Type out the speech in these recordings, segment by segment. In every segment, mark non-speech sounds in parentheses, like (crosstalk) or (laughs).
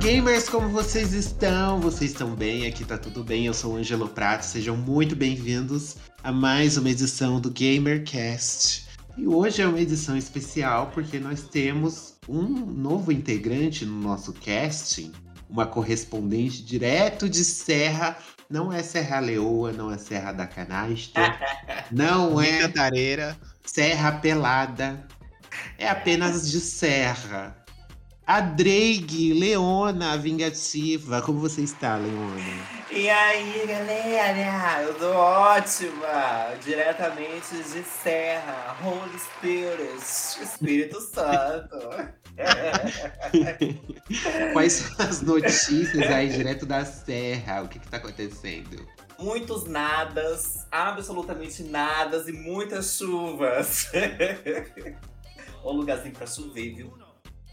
gamers, como vocês estão? Vocês estão bem? Aqui tá tudo bem. Eu sou o Angelo Prato. Sejam muito bem-vindos a mais uma edição do GamerCast. E hoje é uma edição especial porque nós temos um novo integrante no nosso casting, uma correspondente direto de Serra. Não é Serra Leoa, não é Serra da Canastra, (laughs) não é Cantareira. Serra Pelada. É apenas de Serra. A Drake, Leona, a vingativa. Como você está, Leona? E aí, galera? Eu tô ótima! Diretamente de Serra, Holy Spirit, Espírito Santo. (laughs) Quais são as notícias aí direto da Serra? O que, que tá acontecendo? Muitos nadas, absolutamente nadas e muitas chuvas. (laughs) Ô lugarzinho pra chover, viu?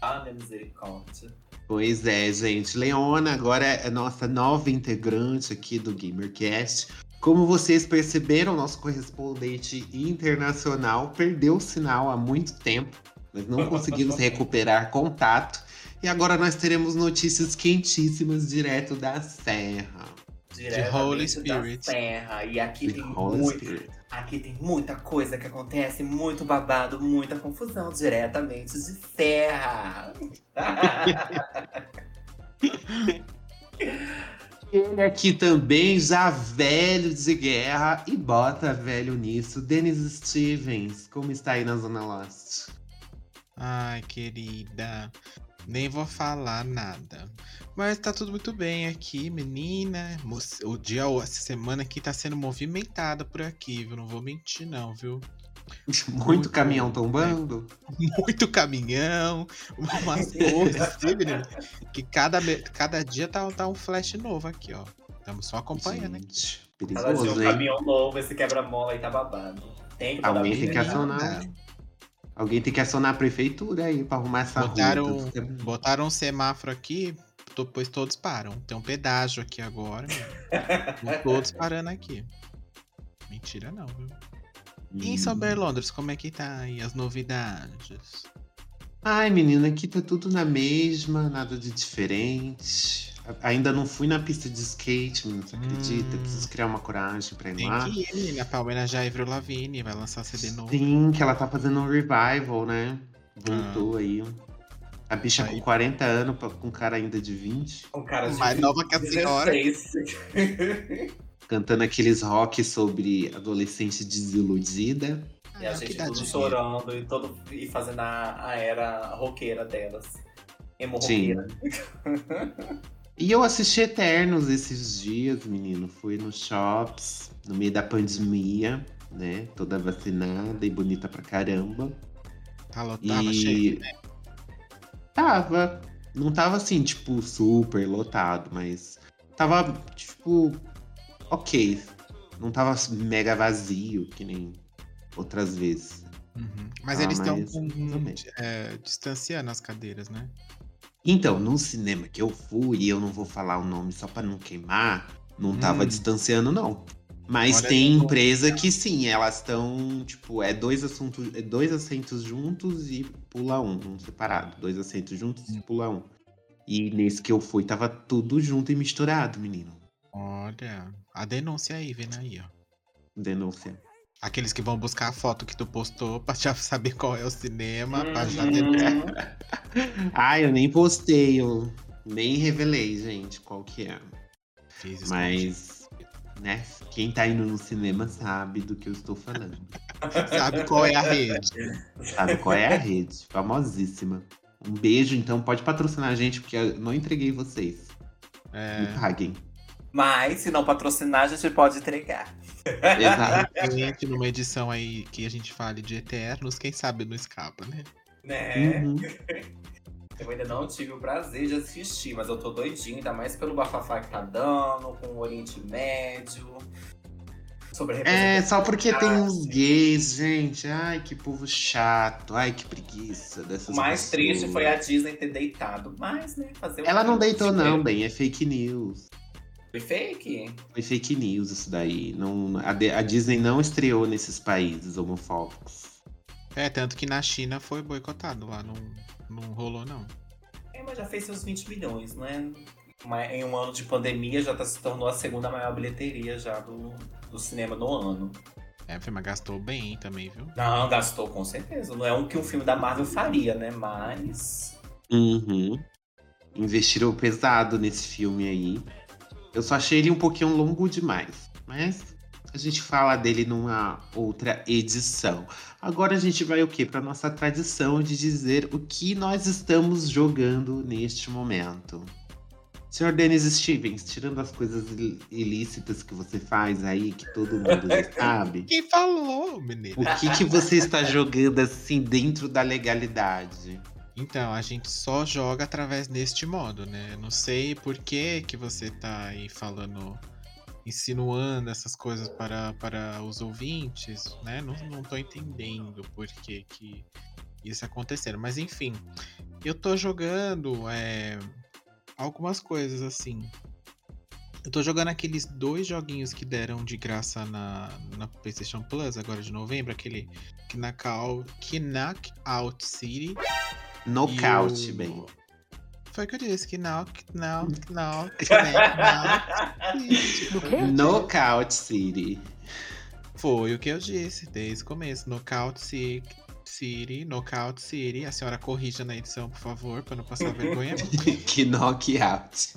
Ah, minha misericórdia. Pois é, gente. Leona agora é nossa nova integrante aqui do GamerCast. Como vocês perceberam, nosso correspondente internacional perdeu o sinal há muito tempo. Nós não (laughs) conseguimos recuperar contato. E agora nós teremos notícias quentíssimas direto da Serra. Diretamente Holy da Spirit. Serra. E aqui De tem Holy muito. Spirit. Aqui tem muita coisa que acontece, muito babado, muita confusão diretamente de Serra. (laughs) Ele aqui também, já velho de guerra e bota velho nisso. Denis Stevens, como está aí na Zona Leste? Ai, querida. Nem vou falar nada. Mas tá tudo muito bem aqui, menina. O dia, essa semana aqui tá sendo movimentada por aqui, viu? Não vou mentir, não, viu? (laughs) Muito, Muito caminhão bom. tombando? (laughs) Muito caminhão, umas coisas assim, menina. Que cada, cada dia tá, tá um flash novo aqui, ó. Estamos só acompanhando aqui. Gente, dia perigoso, um hein? caminhão novo, esse quebra-mola aí tá babado. Tem que Alguém tem que menina. acionar. Alguém tem que acionar a prefeitura aí pra arrumar essa Botaram, botaram um semáforo aqui, depois todos param. Tem um pedágio aqui agora, todos (laughs) parando aqui. Mentira não, viu? E em São. Berlondres, como é que tá aí as novidades? Ai, menina, aqui tá tudo na mesma, nada de diferente. Ainda não fui na pista de skate, menina, você acredita? Hum. Preciso criar uma coragem pra ir Tem lá. que ir, menina. A homenagear a Avril Lavigne, vai lançar CD novo. Sim, que ela tá fazendo um revival, né? Voltou aí. A bicha Aí. com 40 anos, com cara ainda de 20. Um cara de Mais nova que a senhora. 16. (laughs) Cantando aqueles rock sobre adolescente desiludida. E a Ah, gente tudo chorando e, todo, e fazendo a, a era roqueira delas. Emo roqueira. E eu assisti Eternos esses dias, menino. Fui nos shops, no meio da pandemia, né? Toda vacinada e bonita pra caramba. Tá lotado, e cheio. né? Tava. Não tava assim, tipo, super lotado, mas tava, tipo, ok. Não tava mega vazio, que nem outras vezes. Uhum. Mas Ah, eles estão menos. distanciando as cadeiras, né? Então, no cinema que eu fui, e eu não vou falar o nome só pra não queimar, não tava Hum. distanciando, não. Mas Olha tem empresa que sim, elas estão, tipo, é dois assuntos, é dois assentos juntos e pula um, um separado. Dois assentos juntos Hum. e pula um. E nesse que eu fui, tava tudo junto e misturado, menino. Olha, a denúncia aí, vendo aí, ó. Denúncia. Aqueles que vão buscar a foto que tu postou pra já (laughs) saber qual é o cinema, pra já Uhum. denunciar. (laughs) Ah, eu nem postei, eu nem revelei, gente, qual que é. Fiz. Mas, né, quem tá indo no cinema sabe do que eu estou falando. Sabe qual é a rede? Sabe qual é a rede? Famosíssima. Um beijo, então pode patrocinar a gente, porque eu não entreguei vocês. É, Me paguem. Mas, se não patrocinar, a gente pode entregar. Exato. gente, (laughs) numa edição aí que a gente fale de Eternos, quem sabe não escapa, né? Né? Uhum. (laughs) Eu ainda não tive o prazer de assistir, mas eu tô doidinho, ainda mais pelo bafafá que tá dando, com o Oriente Médio. É, só porque tem uns gays, gente. Ai, que povo chato. Ai, que preguiça dessas O mais pessoas. triste foi a Disney ter deitado. Mas, né, fazer Ela não deitou, não, bem. É fake news. Foi fake? Foi fake news isso daí. Não, a, a Disney não estreou nesses países homofóbicos. É, tanto que na China foi boicotado lá, não, não rolou não. É, mas já fez seus 20 milhões, né? Mas Em um ano de pandemia já tá, se tornou a segunda maior bilheteria já do, do cinema no ano. É, mas gastou bem também, viu? Não, gastou com certeza. Não é um que um filme da Marvel faria, né? Mas. Uhum. Investiram pesado nesse filme aí. Eu só achei ele um pouquinho longo demais. Mas a gente fala dele numa outra edição. Agora a gente vai o quê? Para nossa tradição de dizer o que nós estamos jogando neste momento. Senhor Denis Stevens, tirando as coisas il- ilícitas que você faz aí, que todo mundo (laughs) sabe, Quem falou, menino? o que, que você está jogando assim dentro da legalidade? Então, a gente só joga através deste modo, né? Não sei por que que você tá aí falando, insinuando essas coisas para, para os ouvintes, né? Não, não tô entendendo por que que isso acontecendo. Mas enfim, eu tô jogando é, algumas coisas assim. Eu tô jogando aqueles dois joguinhos que deram de graça na, na PlayStation Plus agora de novembro, aquele Knockout, Knockout City e o- bem. Foi o que eu disse, que knock, knock, (laughs) knock, knock. Do quê? Knockout City. Foi o que eu disse desde o começo. Knockout Ci- City, Knockout City. A senhora corrija na edição, por favor, pra não passar vergonha. (laughs) que knockout.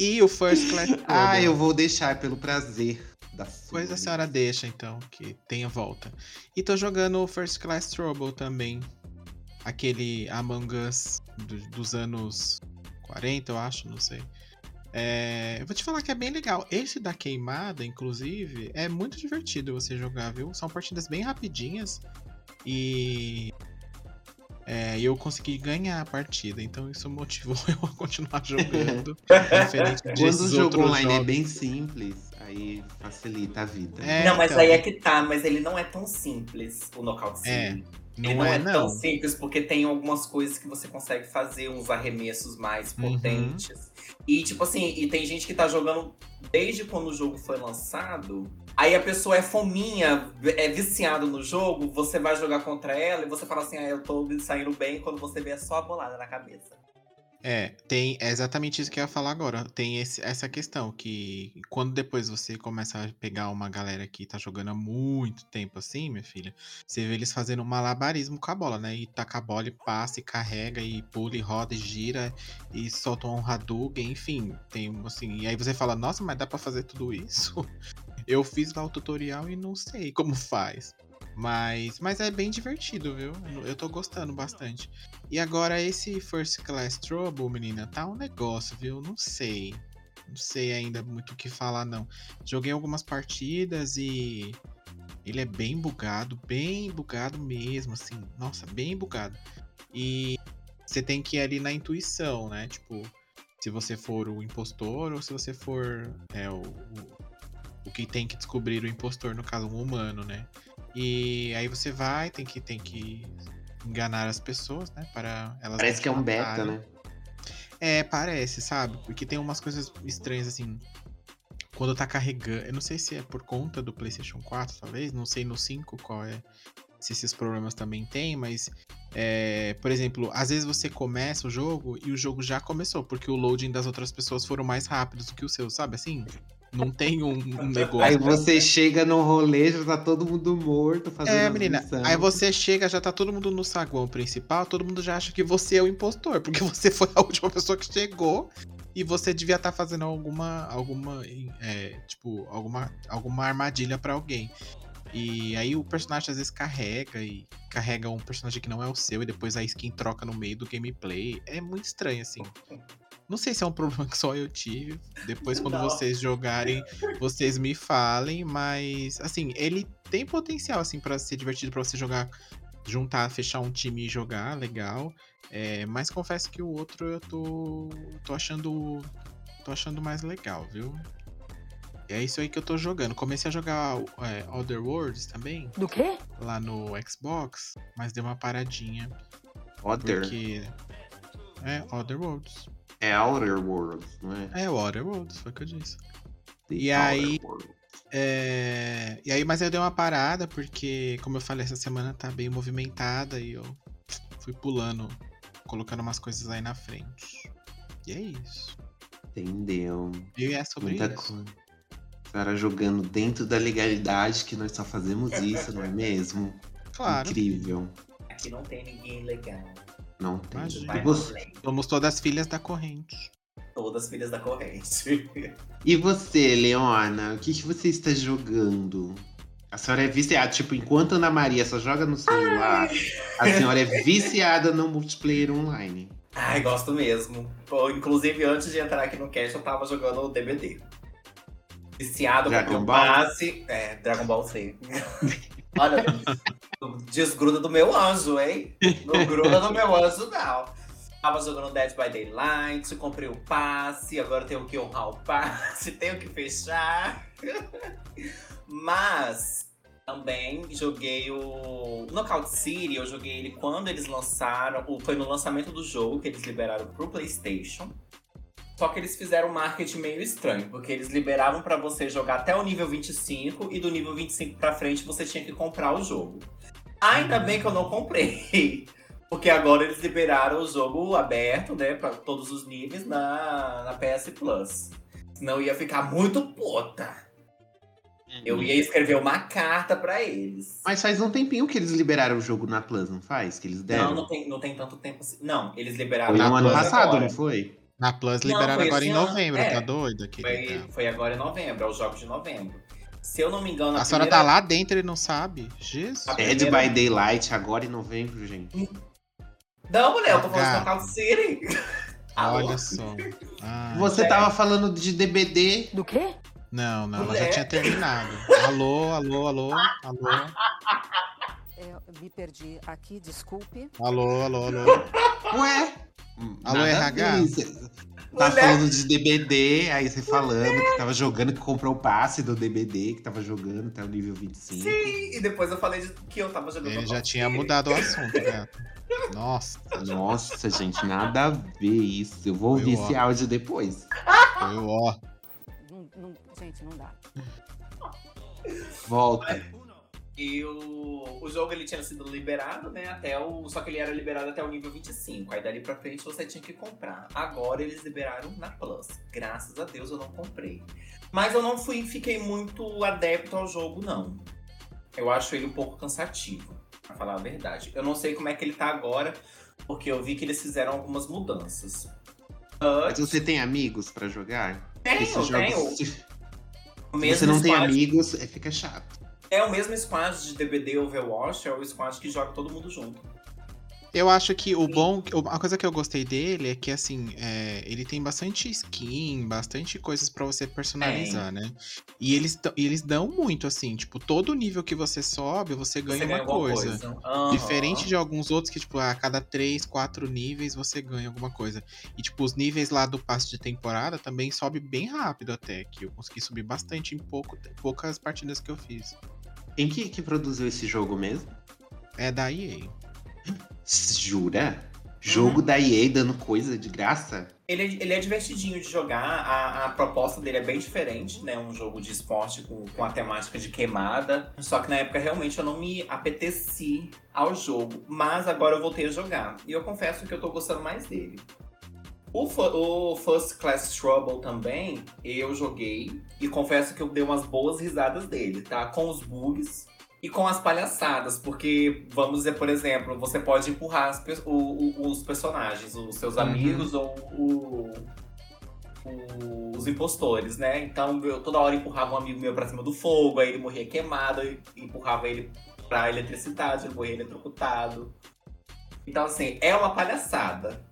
E o First Class (laughs) Trouble. Ah, eu vou deixar pelo prazer da. Pois a senhora deixa, então, que tenha volta. E tô jogando o First Class Trouble também. Aquele Among Us do- dos anos 40, eu acho, não sei. É, eu vou te falar que é bem legal. Esse da queimada, inclusive, é muito divertido você jogar, viu? São partidas bem rapidinhas e é, eu consegui ganhar a partida, então isso motivou (laughs) eu a continuar jogando. (laughs) diferente Quando o jogo online é jogos. bem simples, aí facilita a vida. É, não, mas então. aí é que tá, mas ele não é tão simples, o Knockout City. É, Ele não, é, tão não. simples porque tem algumas coisas que você consegue fazer, uns arremessos mais Uhum. potentes. E tipo assim, e tem gente que tá jogando desde quando o jogo foi lançado. Aí a pessoa é fominha, é viciado no jogo, você vai jogar contra ela e você fala assim, ah, eu tô saindo bem, quando você vê é só a bolada na cabeça. É, tem é exatamente isso que eu ia falar agora. Tem esse- essa questão que quando depois você começa a pegar uma galera que tá jogando há muito tempo assim, minha filha, você vê eles fazendo um malabarismo com a bola, né? E taca a bola e passa e carrega e pula e roda e gira e solta um Hadouken, enfim, tem assim, e aí você fala: "Nossa, mas dá pra fazer tudo isso?" (laughs) Eu fiz lá o tutorial e não sei como faz. Mas, mas é bem divertido, viu? Eu tô gostando bastante. E agora esse First Class Trouble, menina, tá um negócio, viu? Não sei. Não sei ainda muito o que falar, não. Joguei algumas partidas e ele é bem bugado, bem bugado mesmo, assim. Nossa, bem bugado. E você tem que ir ali na intuição, né? Tipo, se você for o impostor ou se você for é, o, o, o que tem que descobrir o impostor, no caso, um humano, né? E aí você vai, tem que, tem que enganar as pessoas, né? Para elas Parece que é um beta, né? É, parece, sabe? Porque tem umas coisas estranhas assim. Quando tá carregando. Eu não sei se é por conta do PlayStation 4, talvez. Não sei no 5 qual é. Se esses problemas também tem, mas. é, por exemplo, às vezes você começa o jogo e o jogo já começou, porque o loading das outras pessoas foram mais rápidos do que o seu, sabe assim? Não tem um, um negócio. Aí você chega no rolê, já tá todo mundo morto fazendo É, menina. missões. Aí você chega, já tá todo mundo no saguão principal, todo mundo já acha que você é o impostor, porque (laughs) você foi a última pessoa que chegou e você devia estar fazendo alguma, alguma, é, tipo, alguma, alguma armadilha pra alguém. E aí o personagem às vezes carrega e carrega um personagem que não é o seu e depois a skin troca no meio do gameplay. É muito estranho assim. Não sei se é um problema que só eu tive. Depois, quando Não. vocês jogarem, vocês me falem. Mas, assim, ele tem potencial, assim, para ser divertido, para você jogar, juntar, fechar um time e jogar, legal. É, mas confesso que o outro eu tô, tô achando tô achando mais legal, viu? E é isso aí que eu tô jogando. Comecei a jogar é, Other Worlds também. Do quê? Lá no Xbox, mas deu uma paradinha. Other. Porque. É, Other Worlds. É Outer Worlds, não é? É, Other Worlds, foi o que eu disse. The E Outer aí-. É... E aí, mas eu dei uma parada, porque, como eu falei, essa semana tá bem movimentada e eu fui pulando, colocando umas coisas aí na frente. E é isso. Entendeu? E é sobre Muita isso. coisa. A senhora jogando dentro da legalidade, que nós só fazemos isso, não é mesmo? Claro. Incrível. Aqui não tem ninguém legal. Não tem. Imagina. E você. Somos todas filhas da corrente. Todas filhas da corrente. e você, Leona, o que, que você está jogando? A senhora é viciada, tipo, enquanto Ana Maria só joga no celular, a senhora é viciada no multiplayer online. Ai, gosto mesmo. Pô, inclusive, antes de entrar aqui no cast, eu tava jogando o DBD. Viciado Dragon com o Ball? passe. É, Dragon Ball Z. (laughs) Olha, desgruda do meu anjo, hein? Não gruda do meu anjo, não. Tava jogando Dead by Daylight, comprei o passe, agora tenho que honrar o passe, (laughs) tenho que fechar. Mas também joguei o Knockout City, eu joguei ele quando eles lançaram, foi no lançamento do jogo que eles liberaram pro PlayStation. Só que eles fizeram um marketing meio estranho, porque eles liberavam pra você jogar até o nível 25 e do nível 25 pra frente você tinha que comprar o jogo. Ainda bem que eu não comprei, (laughs) porque agora eles liberaram o jogo aberto, né, pra todos os níveis na, na PS Plus. Senão ia ficar muito puta. Eu ia escrever uma carta pra eles. Mas faz um tempinho que eles liberaram o jogo na Plus, não faz? Que eles deram? Não, não tem, não tem tanto tempo assim. Não, eles liberaram Foi na no ano Plus passado, agora. não foi? Na Plus Não, liberaram foi agora em novembro, É. tá doido, Foi, querida? foi agora em novembro, é os jogos de novembro. Se eu não me engano, A senhora tá lá dentro e não sabe? Jesus. A Dead primeira- by Daylight, agora em novembro, gente. Não, mulher, eu tô falando de. Knockout City. (laughs) Olha só. Ai. Você é. tava falando de DBD. Do quê? Não, não, ela já Mulher. tinha terminado. Alô, alô, alô, alô, É, me perdi aqui, desculpe. alô, alô, alô. Ué? Alô, nada a RH? Tá Mulher. falando de DBD, aí você falando que tava jogando, que comprou o passe do DBD, que tava jogando até o nível 25. Sim, e depois eu falei de- que eu tava jogando Ele já tinha mudado o assunto, né? Nossa, Nossa, gente, nada a ver isso. Eu vou ouvir Eu, ó. esse áudio depois. foi o ó. Não- não- gente, não dá. Volta. E o, o jogo ele tinha sido liberado, né? Até o. Só que ele era liberado até o nível 25. Aí dali pra frente você tinha que comprar. Agora eles liberaram na Plus. Graças a Deus eu não comprei. Mas eu não fui, fiquei muito adepto ao jogo, não. Eu acho ele um pouco cansativo, pra falar a verdade. Eu não sei como é que ele tá agora, porque eu vi que eles fizeram algumas mudanças. Mas você tem amigos pra jogar? Tenho, Esses jogos, tenho. se você não tem squad- amigos, é, fica chato. É o mesmo squad de DBD Overwatch, é o squad que joga todo mundo junto. Eu acho que o bom. A coisa que eu gostei dele é que, assim, é, ele tem bastante skin, bastante coisas pra você personalizar, né? E eles, e eles dão muito, assim, tipo, todo nível que você sobe, você ganha Você uma alguma coisa. Aham. Diferente de alguns outros que, tipo, a cada 3, 4 níveis você ganha alguma coisa. E, tipo, os níveis lá do passe de temporada também sobe bem rápido até, que eu consegui subir bastante em pouco, poucas partidas que eu fiz. Quem que, que produziu esse jogo mesmo? É da EA. Jura? Jogo da EA dando coisa de graça? Ele, é- ele é divertidinho de jogar, a, a proposta dele é bem diferente, né? Um jogo de esporte com, com a temática de queimada. Só que na época realmente eu não me apeteci ao jogo, mas agora eu voltei a jogar. E eu confesso que eu tô gostando mais dele. O, o First Class Trouble também, eu joguei e confesso que eu dei umas boas risadas dele, tá? Com os bugs e com as palhaçadas, porque, vamos dizer, por exemplo, você pode empurrar pe- o- o- os personagens, os seus Uhum. amigos ou o- os impostores, né? Então eu toda hora empurrava um amigo meu pra cima do fogo, aí ele morria queimado, eu empurrava ele pra eletricidade, ele morria eletrocutado. Então, assim, é uma palhaçada.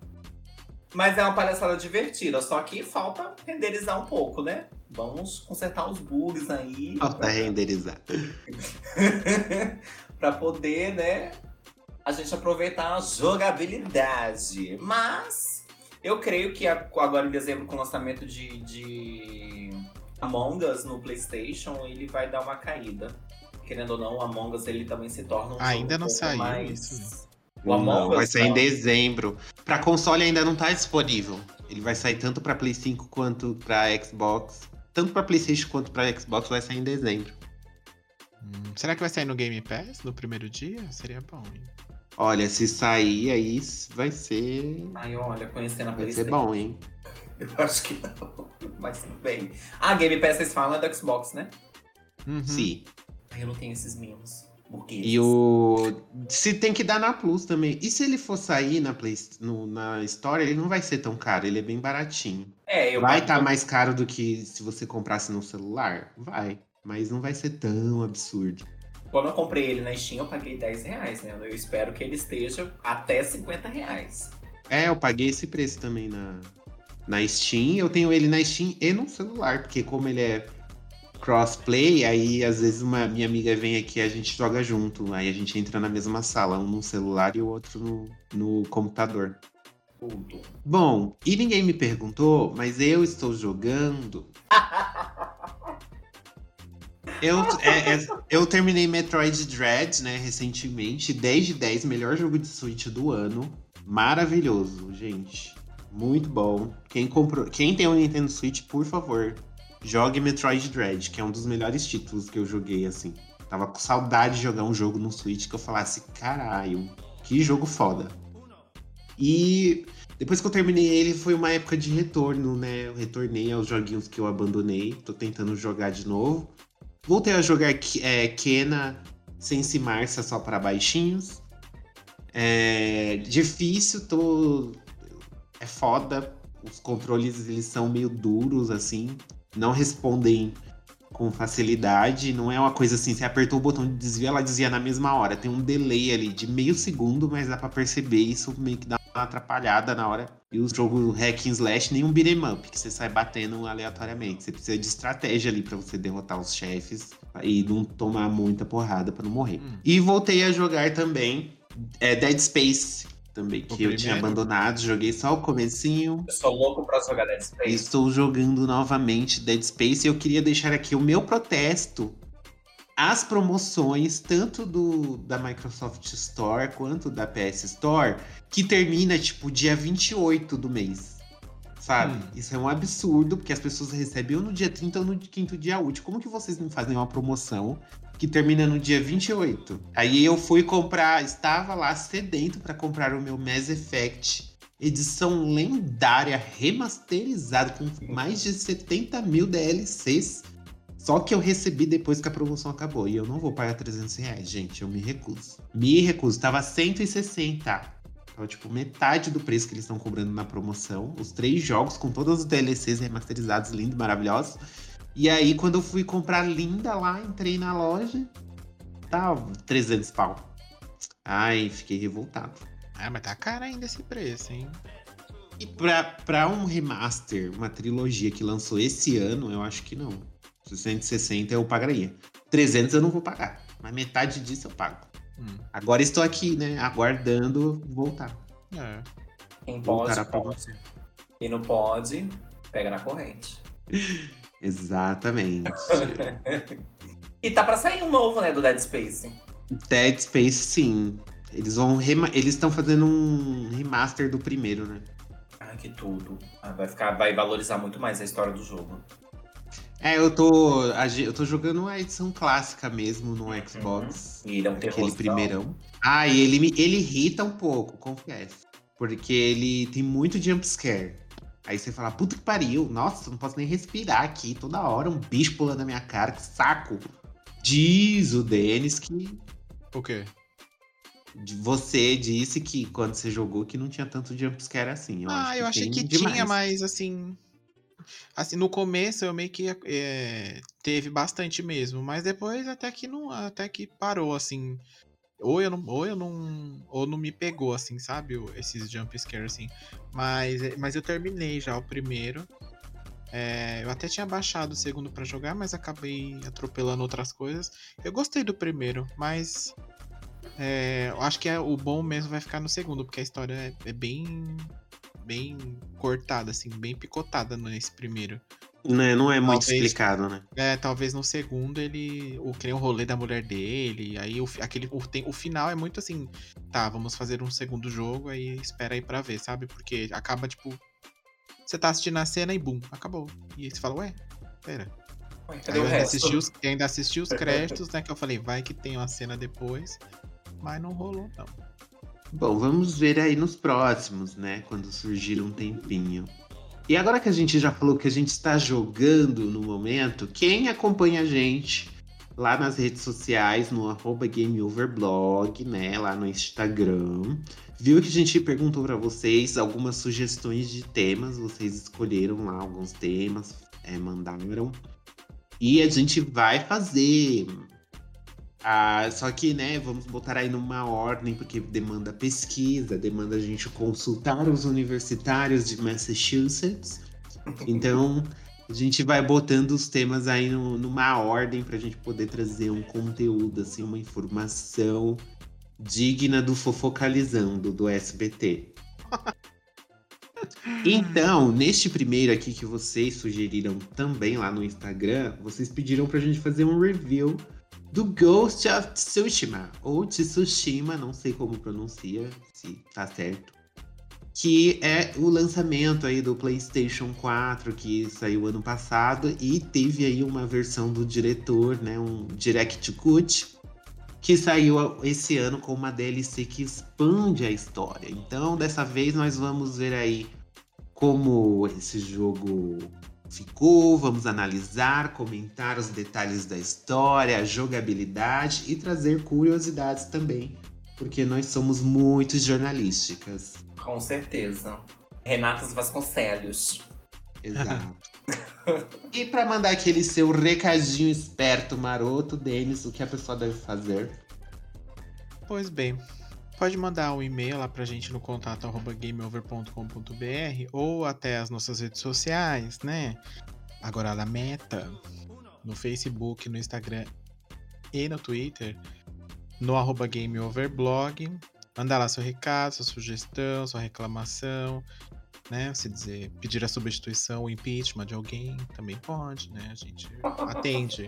Mas é uma palhaçada divertida, só que falta renderizar um pouco, né? Vamos consertar os bugs aí. Falta renderizar. (laughs) pra poder, né, a gente aproveitar a jogabilidade. Mas Eu creio que agora em dezembro, com o lançamento de, de Among Us no PlayStation, ele vai dar uma caída. Querendo ou não, o Among Us ele também se torna um Ainda não um saiu mais... isso, O Among Não, vai Us sair em dezembro. Pra console ainda não tá disponível. Ele vai sair tanto pra Play 5 quanto pra Xbox. Tanto pra PlayStation quanto pra Xbox vai sair em dezembro. Hum, será que vai sair no Game Pass no primeiro dia? Seria bom, hein? Olha, se sair aí vai ser. Ai, olha, conhecendo a Vai ser bom, hein? Eu acho que não, (laughs) mas tudo bem. Ah, Game Pass vocês falam é do Xbox, né? Uhum. Sim. Ai, eu não tenho esses mimos. E o. Se tem que dar na Plus também. E se ele for sair na, Play... no- na Store, ele não vai ser tão caro, ele é bem baratinho. É, eu Vai estar mais caro do que se você comprasse no celular? Vai. Mas não vai ser tão absurdo. Quando eu comprei ele na Steam, eu paguei 10 reais, né? Eu espero que ele esteja até 50 reais. É, eu paguei esse preço também na, na Steam. Eu tenho ele na Steam e no celular, porque como ele é crossplay, aí às vezes uma minha amiga vem aqui e a gente joga junto. Aí a gente entra na mesma sala, um no celular e o outro no, no computador. Bom, e ninguém me perguntou, mas eu estou jogando. (laughs) Eu, é- é- eu terminei Metroid Dread, né, recentemente. 10 de 10, melhor jogo de Switch do ano. Maravilhoso, gente. Muito bom. Quem, comprou, quem tem um Nintendo Switch, por favor, jogue Metroid Dread, que é um dos melhores títulos que eu joguei, assim. Tava com saudade de jogar um jogo no Switch que eu falasse, caralho, que jogo foda. E depois que eu terminei ele, foi uma época de retorno, né? Eu retornei aos joguinhos que eu abandonei. Tô tentando jogar de novo. Voltei a jogar é, Kena Sense Marcia só para baixinhos. É difícil, tô. É foda. Os controles eles são meio duros, assim. Não respondem com facilidade. Não é uma coisa assim, você apertou o botão de desvio, ela desvia na mesma hora. Tem um delay ali de meio segundo, mas dá pra perceber isso meio que dá uma atrapalhada na hora. E o jogo hack and slash nem um beat'em up, que você sai batendo aleatoriamente. Você precisa de estratégia ali pra você derrotar os chefes e não tomar muita porrada pra não morrer. Hum. E voltei a jogar também é, Dead Space, também, O que eu tinha abandonado. Joguei só o comecinho. Eu sou louco pra jogar Dead Space. Estou jogando novamente Dead Space e eu queria deixar aqui o meu protesto às promoções, tanto do da Microsoft Store quanto da PS Store, que termina tipo dia 28 do mês. Sabe? Hum. Isso é um absurdo, porque as pessoas recebem ou no dia 30 ou no quinto dia útil. Como que vocês não fazem uma promoção que termina no dia 28? Aí eu fui comprar, estava lá sedento para comprar o meu Mass Effect edição lendária, remasterizado, com mais de 70 mil DLCs. Só que eu recebi depois que a promoção acabou. E eu não vou pagar 300 reais, gente. Eu me recuso. Me recuso. Tava 160. Tava, tipo, metade do preço que eles estão cobrando na promoção. Os três jogos com todos os DLCs remasterizados, lindos, maravilhosos. E aí, quando eu fui comprar linda lá, entrei na loja. Tava 300 pau. Ai, fiquei revoltado. Ah, mas tá caro ainda esse preço, hein? E pra, pra um remaster, uma trilogia que lançou esse ano, eu acho que não. 160 eu pagaria. 300 eu não vou pagar. Mas metade disso eu pago. Hum. Agora estou aqui, né? Aguardando voltar. É. Quem pode, pode. Quem não pode, pega na corrente. (laughs) Exatamente. (laughs) E tá pra sair um novo, né, do Dead Space. Dead Space, sim. Eles vão Eles estão fazendo um remaster do primeiro, né? Ai, que tudo. Ah, vai, ficar, vai valorizar muito mais a história do jogo. É, eu tô. Eu tô jogando a edição clássica mesmo no Xbox. E ele é um Aquele primeirão. Ah, e ele, me, ele irrita um pouco, confesso. Porque ele tem muito jumpscare. Aí você fala, puta que pariu, nossa, não posso nem respirar aqui. Toda hora um bicho pulando na minha cara, que saco. Diz o Denis que O quê? você disse que quando você jogou que não tinha tanto jumpscare assim. Eu ah, eu achei que demais. tinha, mas assim. Assim, no começo eu meio que é, teve bastante mesmo, mas depois até que não, até que parou, assim. Ou eu não, ou eu não, ou não me pegou, assim, sabe? Esses jump scare, assim. Mas, mas eu terminei já o primeiro. É, eu até tinha baixado o segundo pra jogar, mas acabei atropelando outras coisas. Eu gostei do primeiro, mas é, eu acho que é, o bom mesmo vai ficar no segundo, porque a história é, é bem bem cortada, assim, bem picotada nesse primeiro. Né, não é muito Talvez- explicado, né? É, talvez no segundo ele. O, que nem o rolê da mulher dele. Aí o, aquele, o, tem, o final é muito assim. Tá, vamos fazer um segundo jogo, aí espera aí pra ver, sabe? Porque acaba, tipo. Você tá assistindo a cena e bum, acabou. E aí você fala, ué, pera. Ué, Aí eu o ainda resto? assisti, os, ainda assisti os (laughs) créditos, né? Que eu falei, vai que tem uma cena depois. Mas não rolou, não. Bom, vamos ver aí nos próximos, né? Quando surgir um tempinho. E agora que a gente já falou que a gente está jogando no momento, quem acompanha a gente lá nas redes sociais, no arroba GameOverblog, né? Lá no Instagram, viu que a gente perguntou para vocês algumas sugestões de temas. Vocês escolheram lá alguns temas, é, mandaram. E a gente vai fazer. Ah, só que, né, vamos botar aí numa ordem, porque demanda pesquisa, demanda a gente consultar os universitários de Massachusetts. (laughs) Então, a gente vai botando os temas aí no- numa ordem pra gente poder trazer um conteúdo, assim, uma informação digna do Fofocalizando, do SBT. (laughs) Então, neste primeiro aqui que vocês sugeriram também lá no Instagram, vocês pediram pra gente fazer um review do Ghost of Tsushima, ou Tsushima, não sei como pronuncia, se tá certo. Que é o lançamento aí do PlayStation 4, que saiu ano passado, e teve aí uma versão do diretor, né, um Direct Cut, que saiu esse ano com uma DLC que expande a história. Então, dessa vez nós vamos ver aí como esse jogo ficou, vamos analisar, comentar os detalhes da história, a jogabilidade e trazer curiosidades também, porque nós somos muito jornalísticas. Com certeza. Renatas Vasconcelos. Exato. (laughs) e para mandar aquele seu recadinho esperto, maroto, Denis, o que a pessoa deve fazer? Pois bem, pode mandar um e-mail lá pra gente no contato gameover.com.br ou até as nossas redes sociais, né? Agora na meta, no Facebook, no Instagram e no Twitter, no arroba gameoverblog. Mandar lá seu recado, sua sugestão, sua reclamação, né? Se dizer, pedir a substituição, o impeachment de alguém, também pode, né? A gente atende.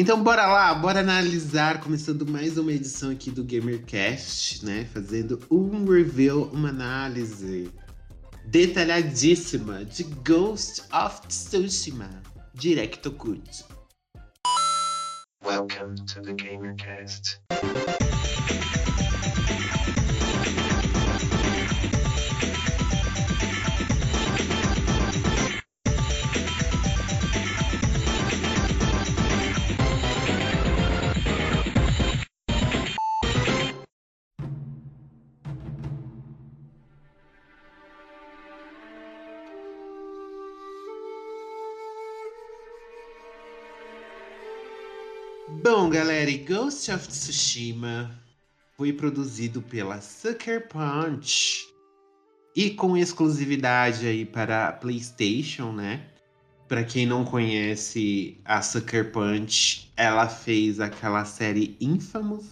Então bora lá, bora analisar, começando mais uma edição aqui do GamerCast, né? Fazendo um review, uma análise detalhadíssima de Ghost of Tsushima, Directo Cut. Welcome to the GamerCast. Galera, Ghost of Tsushima foi produzido pela Sucker Punch e com exclusividade aí para PlayStation, né? Para quem não conhece a Sucker Punch, ela fez aquela série Infamous.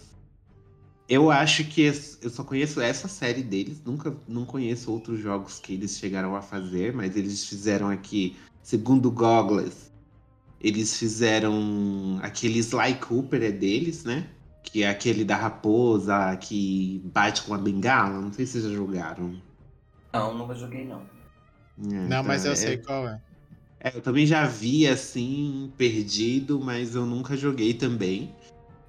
Eu acho que eu só conheço essa série deles, nunca não conheço outros jogos que eles chegaram a fazer, mas eles fizeram aqui, segundo Goggles, eles fizeram aquele Sly Cooper é deles, né? Que é aquele da raposa que bate com a bengala. Não sei se vocês já jogaram. Não, nunca joguei, não. É, Não, mas tá, eu é- sei qual é. é, eu também já vi assim, perdido, mas eu nunca joguei também.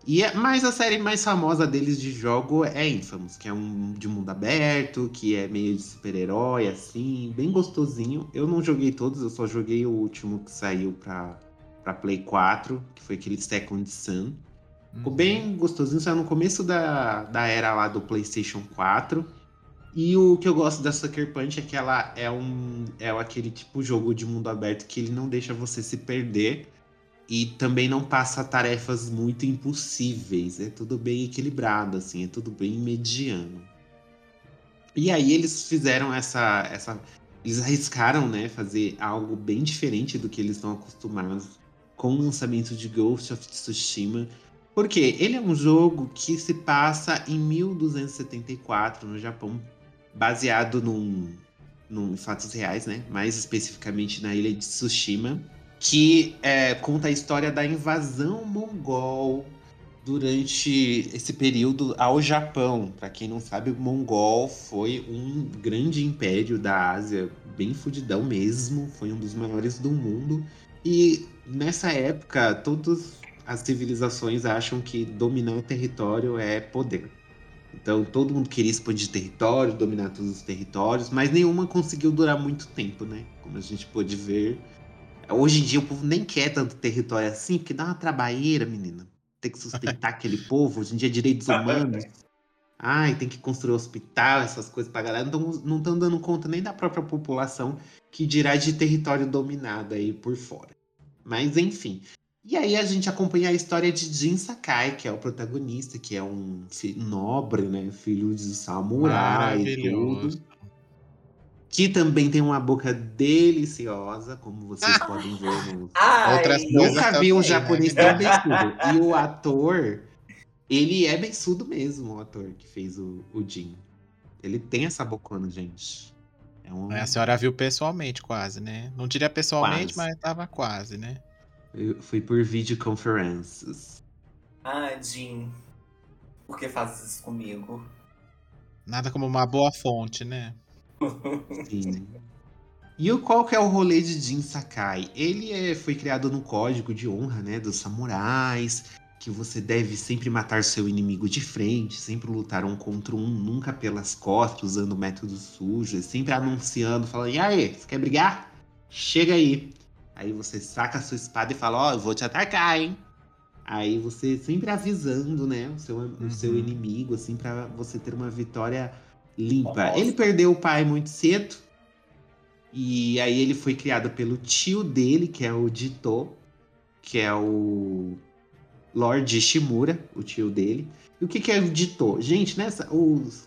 E é, mas a série mais famosa deles de jogo é Infamous, que é um de mundo aberto, que é meio de super-herói, assim, bem gostosinho. Eu não joguei todos, eu só joguei o último que saiu pra, pra Play 4, que foi aquele Second Sun. Ficou Uhum. bem gostosinho, saiu no começo da, da era lá do PlayStation 4. E o que eu gosto da Sucker Punch é que ela é um é aquele tipo jogo de mundo aberto que ele não deixa você se perder e também não passa tarefas muito impossíveis. É tudo bem equilibrado, assim, é tudo bem mediano. E aí eles fizeram essa essa eles arriscaram, né, fazer algo bem diferente do que eles estão acostumados com o lançamento de Ghost of Tsushima. Porque ele é um jogo que se passa em 1274 no Japão baseado num, num em fatos reais, né? Mais especificamente na ilha de Tsushima, que é, conta a história da invasão mongol durante esse período ao Japão. Para quem não sabe, o Mongol foi um grande império da Ásia, bem fudidão mesmo, foi um dos maiores do mundo. E nessa época, todas as civilizações acham que dominar o território é poder. Então todo mundo queria expandir território, dominar todos os territórios, mas nenhuma conseguiu durar muito tempo, né? Como a gente pôde ver. Hoje em dia o povo nem quer tanto território assim, porque dá uma trabalheira, menina ter que sustentar (laughs) aquele povo. Hoje em dia, direitos humanos. Ai, tem que construir hospital, essas coisas pra galera. Não estão dando conta nem da própria população, que dirá de território dominado aí por fora. Mas, enfim. E aí a gente acompanha a história de Jin Sakai, que é o protagonista, que é um nobre, né? Filho de samurai e tudo. Que também tem uma boca deliciosa, como vocês Ah. podem ver no, Ai, Outras Nunca vi um né? japonês tão beiçudo. E o ator, ele é beiçudo mesmo, o ator que fez o, o Jin. Ele tem essa bocona, gente. É um, A senhora viu pessoalmente, quase, né? Não diria pessoalmente, Quase. mas tava quase, né? eu fui por videoconferências. Ah, Jim. Por que fazes isso comigo? Nada como uma boa fonte, né? Sim. E o, qual que é o rolê de Jin Sakai? Ele é, foi criado no código de honra, né, dos samurais, que você deve sempre matar seu inimigo de frente, sempre lutar um contra um, nunca pelas costas, usando métodos sujos, sempre anunciando, falando, e aí, você quer brigar? Chega aí. Aí você saca a sua espada e fala, ó, eu vou te atacar, hein? Aí você sempre avisando, né, o seu, o seu Uhum. inimigo, assim, pra você ter uma vitória limpa. Ele perdeu o pai muito cedo. E aí ele foi criado pelo tio dele, que é o Jito, que é o Lord Shimura, o tio dele. E o que, que é o Jito? Gente, nessa,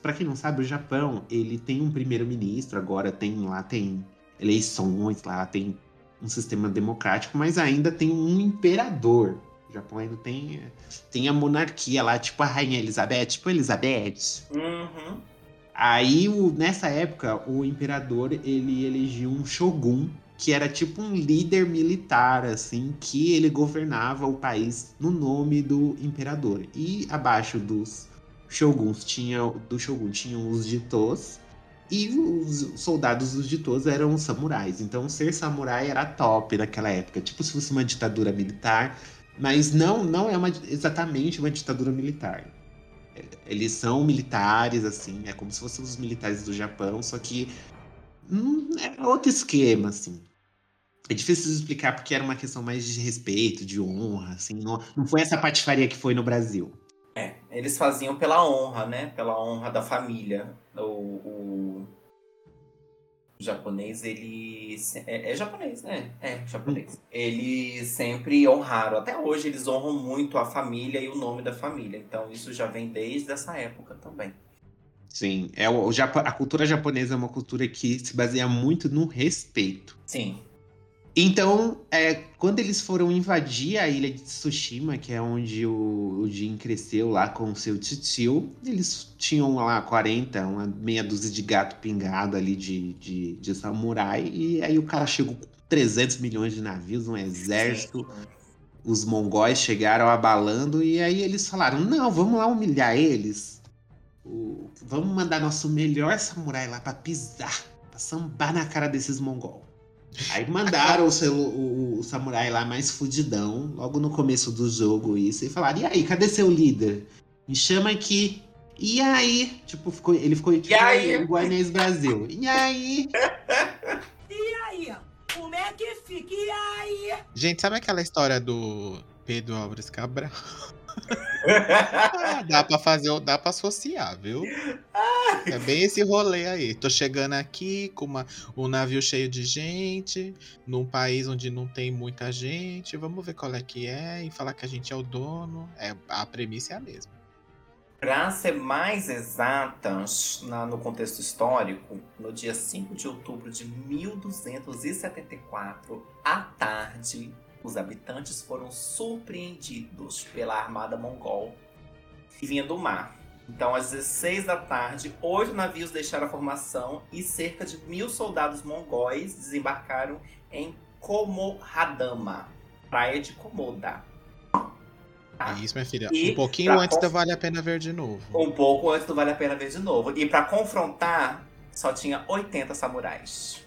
pra quem não sabe, o Japão, ele tem um primeiro-ministro, agora tem lá tem eleições, lá tem um sistema democrático, mas ainda tem um imperador. O Japão ainda tem, tem a monarquia lá, tipo a Rainha Elizabeth, tipo Elizabeth. Uhum. Aí, o- nessa época, o imperador ele elegiu um shogun, que era tipo um líder militar, assim, que ele governava o país no nome do imperador. E abaixo dos shoguns tinha, do shogun tinham os jitos, e os soldados dos jitos eram os samurais. Então, ser samurai era top naquela época, tipo se fosse uma ditadura militar, mas não, não é uma, exatamente uma ditadura militar. Eles são militares, assim, é como se fossem os militares do Japão, só que hum, é outro esquema, assim. É difícil explicar porque era uma questão mais de respeito, de honra, assim. Não, não foi essa patifaria que foi no Brasil. É, eles faziam pela honra, né? Pela honra da família. O, o, o japonês, ele. É, é japonês, né? É, japonês. Eles sempre honraram. Até hoje eles honram muito a família e o nome da família. Então isso já vem desde essa época também. Sim, é o, a cultura japonesa é uma cultura que se baseia muito no respeito. Sim. Então, é, quando eles foram invadir a ilha de Tsushima, que é onde o, o Jin cresceu lá com seu tio, eles tinham lá 40, uma meia dúzia de gato pingado ali de, de, de samurai, e aí o cara chegou com 300 milhões de navios, um exército, os mongóis chegaram abalando, e aí eles falaram, não, vamos lá humilhar eles, O- vamos mandar nosso melhor samurai lá pra pisar, pra sambar na cara desses mongol. Aí mandaram o, seu, o, o samurai lá mais fudidão, logo no começo do jogo, isso, e falaram: e aí, cadê seu líder? Me chama aqui. E aí? Tipo, ficou, ele ficou tipo aí? o Guarnês Brasil. E aí? (laughs) aí? Como é que fica? E aí? Gente, sabe aquela história do Pedro Álvares Cabral? Ah, dá pra fazer, dá pra associar, viu? É bem esse rolê aí. Tô chegando aqui com uma, um navio cheio de gente, num país onde não tem muita gente. Vamos ver qual é que é e falar que a gente é o dono. É, a premissa é a mesma. Para ser mais exatas na- no contexto histórico, no dia 5 de outubro de 1274, à tarde, os habitantes foram surpreendidos pela armada mongol que vinha do mar. Então, às 16 da tarde, oito navios deixaram a formação e cerca de mil soldados mongóis desembarcaram em Komohadama, praia de Komoda. É isso, minha filha. E um pouquinho antes conf- da Vale a Pena Ver de novo. Um pouco antes do Vale a Pena Ver de novo. E pra confrontar, só tinha 80 samurais.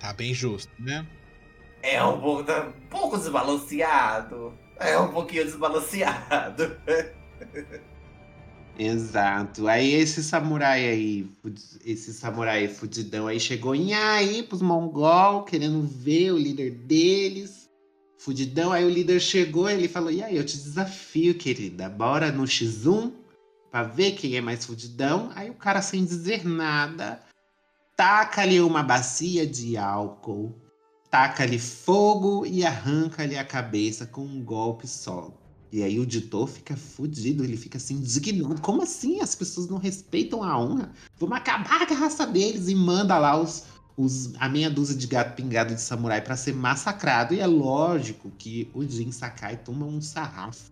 Tá bem justo, né? É um pouco, tá um pouco desbalanceado. É um pouquinho desbalanceado. (laughs) Exato. Aí esse samurai aí, esse samurai fudidão aí chegou em aí pros mongol, querendo ver o líder deles. Fudidão, aí o líder chegou ele falou: E aí, eu te desafio, querida, bora no X1 pra ver quem é mais fudidão. Aí o cara, sem dizer nada, taca-lhe uma bacia de álcool, taca-lhe fogo e arranca-lhe a cabeça com um golpe só. E aí o Ditor fica fudido, ele fica assim, indignado. Como assim? As pessoas não respeitam a honra? Vamos acabar com a raça deles e manda lá os, os, a meia dúzia de gato pingado de samurai pra ser massacrado. E é lógico que o Jin Sakai toma um sarrafo,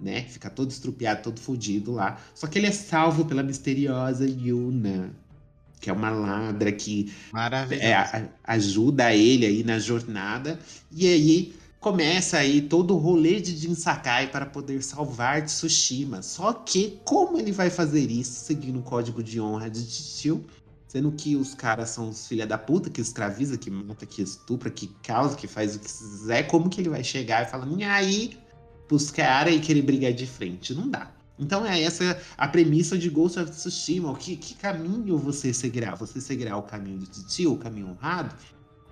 né? Fica todo estrupiado, todo fudido lá. Só que ele é salvo pela misteriosa Yuna, que é uma ladra que é, ajuda ele aí na jornada. E aí começa aí todo o rolê de Jin Sakai para poder salvar Tsushima. Só que como ele vai fazer isso seguindo o código de honra de Titio? Sendo que os caras são os filha da puta que escraviza, que mata, que estupra, que causa, que faz o que quiser. Como que ele vai chegar e falar, e aí, pros caras e querer brigar de frente? Não dá. Então é essa a premissa de Ghost of Tsushima. Que, que caminho você seguirá? Você seguirá o caminho do titio, o caminho honrado?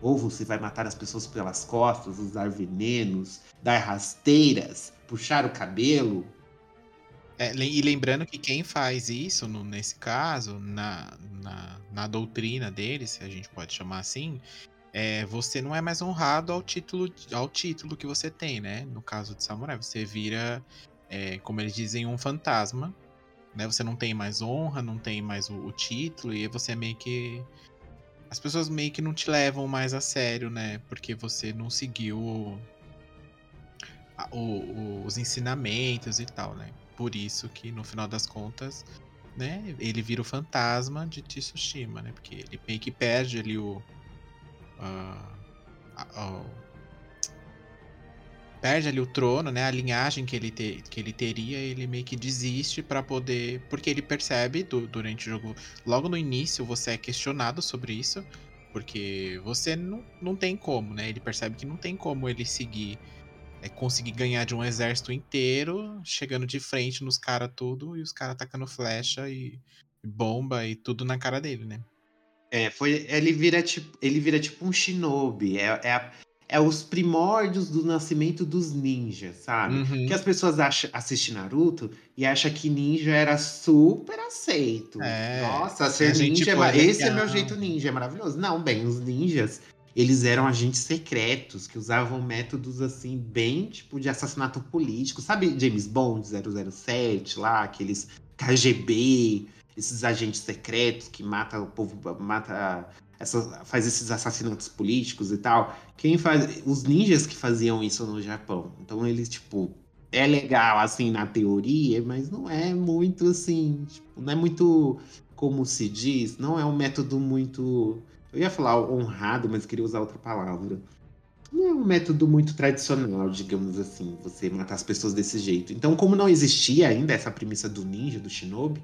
Ou você vai matar as pessoas pelas costas, usar venenos, dar rasteiras, puxar o cabelo? É, e lembrando que quem faz isso, no- nesse caso, na, na, na doutrina deles, se a gente pode chamar assim, é, você não é mais honrado ao título, ao título que você tem, né? No caso de samurai, você vira, é, como eles dizem, um fantasma. Né? Você não tem mais honra, não tem mais o, o título, e você é meio que. As pessoas meio que não te levam mais a sério, né? Porque você não seguiu o- o- os ensinamentos e tal, né? Por isso que no final das contas, né, ele vira o fantasma de Tsushima, né? Porque ele meio que perde ali o. ah, a- perde ali o trono, né? A linhagem que ele, te- que ele teria, ele meio que desiste pra poder. Porque ele percebe du- durante o jogo. Logo no início você é questionado sobre isso. Porque você não, não tem como, né? Ele percebe que não tem como ele seguir é conseguir ganhar de um exército inteiro, chegando de frente nos caras tudo, e os caras atacando flecha e e bomba e tudo na cara dele, né? É, foi, ele vira tipo, ele vira tipo um shinobi. É, é, a- é os primórdios do nascimento dos ninjas, sabe? Uhum. Porque as pessoas acham, assistem Naruto e acham que ninja era super aceito. É, Nossa, ser ninja, é esse é meu jeito ninja, é maravilhoso. Não, bem, os ninjas, eles eram agentes secretos que usavam métodos assim bem tipo de assassinato político, sabe? James Bond 007 lá, aqueles KGB, esses agentes secretos que matam o povo, mata essa, faz esses assassinatos políticos e tal. Quem faz os ninjas que faziam isso no Japão. Então eles tipo é legal assim na teoria, mas não é muito assim, tipo, não é muito como se diz, não é um método muito eu ia falar honrado, mas queria usar outra palavra. Não é um método muito tradicional, digamos assim, você matar as pessoas desse jeito. Então, como não existia ainda essa premissa do ninja, do shinobi,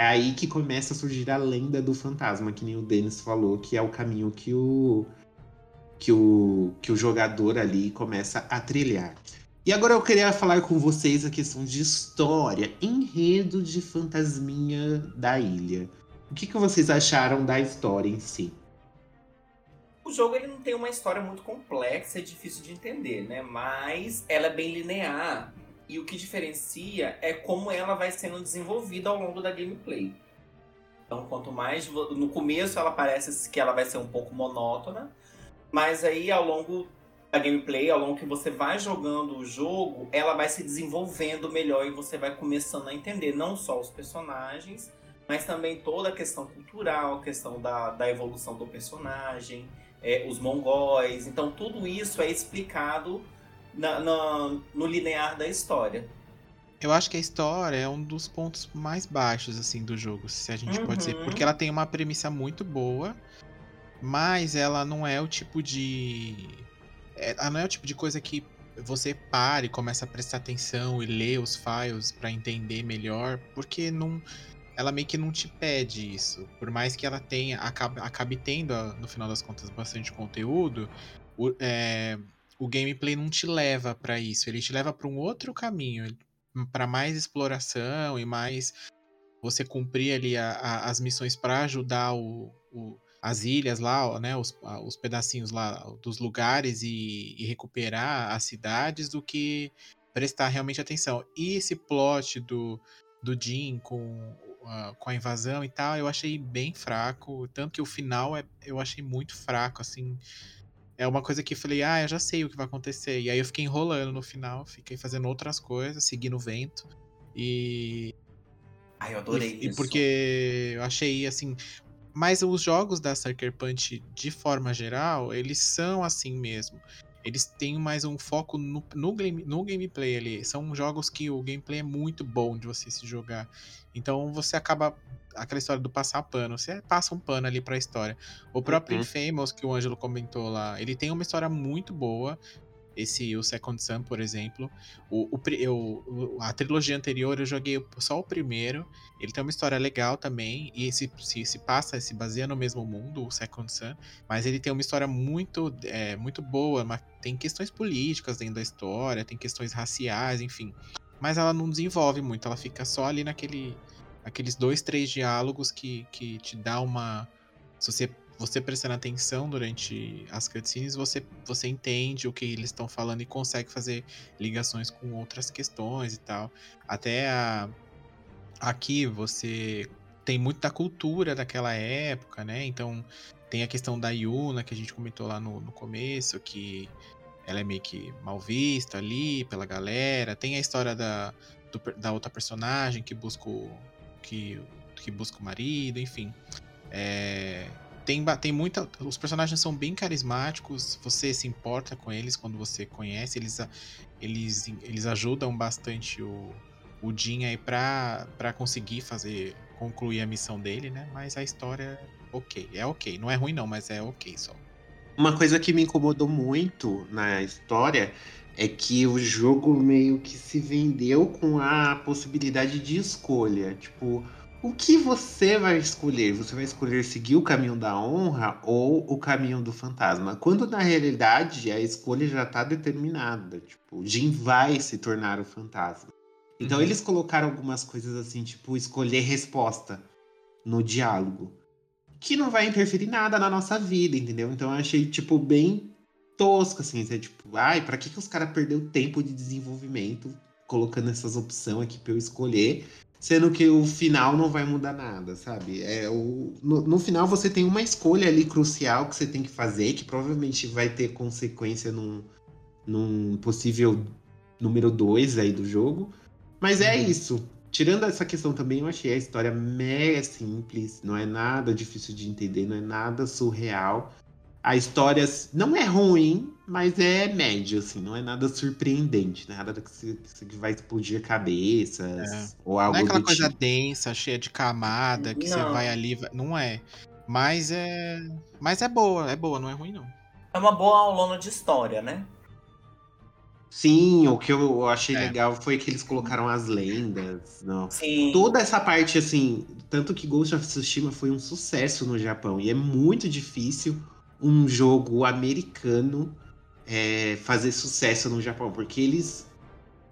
é aí que começa a surgir a lenda do fantasma, que nem o Denis falou, que é o caminho que o que o, que o jogador ali começa a trilhar. E agora eu queria falar com vocês a questão de história, enredo de fantasminha da ilha. O que, que vocês acharam da história em si? O jogo ele não tem uma história muito complexa, é difícil de entender, né? Mas ela é bem linear. E o que diferencia é como ela vai sendo desenvolvida ao longo da gameplay. Então, quanto mais. No começo ela parece que ela vai ser um pouco monótona. Mas aí ao longo da gameplay, ao longo que você vai jogando o jogo, ela vai se desenvolvendo melhor e você vai começando a entender não só os personagens, mas também toda a questão cultural, a questão da, da evolução do personagem, é, os mongóis. Então, tudo isso é explicado na- na- no linear da história. Eu acho que a história é um dos pontos mais baixos, assim, do jogo, se a gente pode dizer. Uhum. Porque ela tem uma premissa muito boa, mas ela não é o tipo de. é- Ela não é o tipo de coisa que você para e começa a prestar atenção e ler os files pra entender melhor, porque não. Ela meio que não te pede isso. Por mais que ela tenha, acabe, acabe tendo, no final das contas, bastante conteúdo, é, o gameplay não te leva pra isso. Ele te leva pra um outro caminho, pra mais exploração e mais você cumprir ali a- a- as missões pra ajudar o, o- as ilhas lá, né, os, a- os pedacinhos lá dos lugares e, e recuperar as cidades do que prestar realmente atenção. E esse plot do, do Jim com, a- com a invasão e tal, eu achei bem fraco. Tanto que o final é, eu achei muito fraco, assim. É uma coisa que eu falei, ah, eu já sei o que vai acontecer. E aí eu fiquei enrolando no final, fiquei fazendo outras coisas, seguindo o vento. E. Ai, eu adorei e, e isso. porque eu achei assim. Mas os jogos da Sucker Punch, de forma geral, eles são assim mesmo. Eles têm mais um foco no, no, game, no gameplay ali. São jogos que o gameplay é muito bom de você se jogar. Então você acaba. Aquela história do passar pano. Você passa um pano ali pra história. O próprio Uhum. Infamous, que o Ângelo comentou lá, ele tem uma história muito boa. Esse, o Second Sun, por exemplo. O, o eu- a trilogia anterior eu joguei só o primeiro. Ele tem uma história legal também. E se, se, se passa, se baseia no mesmo mundo, o Second Sun. Mas ele tem uma história muito, é, muito boa. Tem questões políticas dentro da história, tem questões raciais, enfim. Mas ela não desenvolve muito, ela fica só ali naquele. Aqueles dois, três diálogos que, que te dá uma. Se você, você prestando atenção durante as cutscenes, você, você entende o que eles estão falando e consegue fazer ligações com outras questões e tal. Até a, aqui você tem muito da cultura daquela época, né? Então tem a questão da Yuna que a gente comentou lá no, no começo, que ela é meio que mal vista ali pela galera. Tem a história da, do da outra personagem que busca o, que, que busca o marido, enfim. É, tem, tem muita. Os personagens são bem carismáticos, você se importa com eles quando você conhece, eles, eles, eles ajudam bastante o, o Jin aí pra, pra conseguir fazer. concluir a missão dele, né? Mas a história ok. É ok. Não é ruim, não, mas é ok só. Uma coisa que me incomodou muito na história é que o jogo meio que se vendeu com a possibilidade de escolha. Tipo, o que você vai escolher? Você vai escolher seguir o caminho da honra ou o caminho do fantasma? Quando na realidade a escolha já tá determinada. Tipo, Jin vai se tornar o fantasma. Então Uhum. eles colocaram algumas coisas assim, tipo, escolher resposta no diálogo que não vai interferir nada na nossa vida, entendeu? Então eu achei, tipo, bem tosco, assim. É tipo, ai, pra que, que os caras perderam tempo de desenvolvimento colocando essas opções aqui pra eu escolher, sendo que o final não vai mudar nada, sabe? É, o, no, no final você tem uma escolha ali crucial que você tem que fazer, que provavelmente vai ter consequência num, num possível número 2 aí do jogo. Mas é Uhum. isso. Tirando essa questão também, eu achei a história mega simples, não é nada difícil de entender, não é nada surreal. A história não é ruim, mas é médio, assim, não é nada surpreendente, nada que, se- que vai explodir cabeças ou algo Não é aquela do coisa tipo. densa, cheia de camada, que você Não. vai ali. Não é. Mas é. Mas é boa, é boa, não é ruim, não. É uma boa aulona de história, né? Sim, o que eu achei É. legal foi que eles colocaram as lendas. Não. Sim. Toda essa parte, assim, tanto que Ghost of Tsushima foi um sucesso no Japão. E é muito difícil um jogo americano é, fazer sucesso no Japão, porque eles.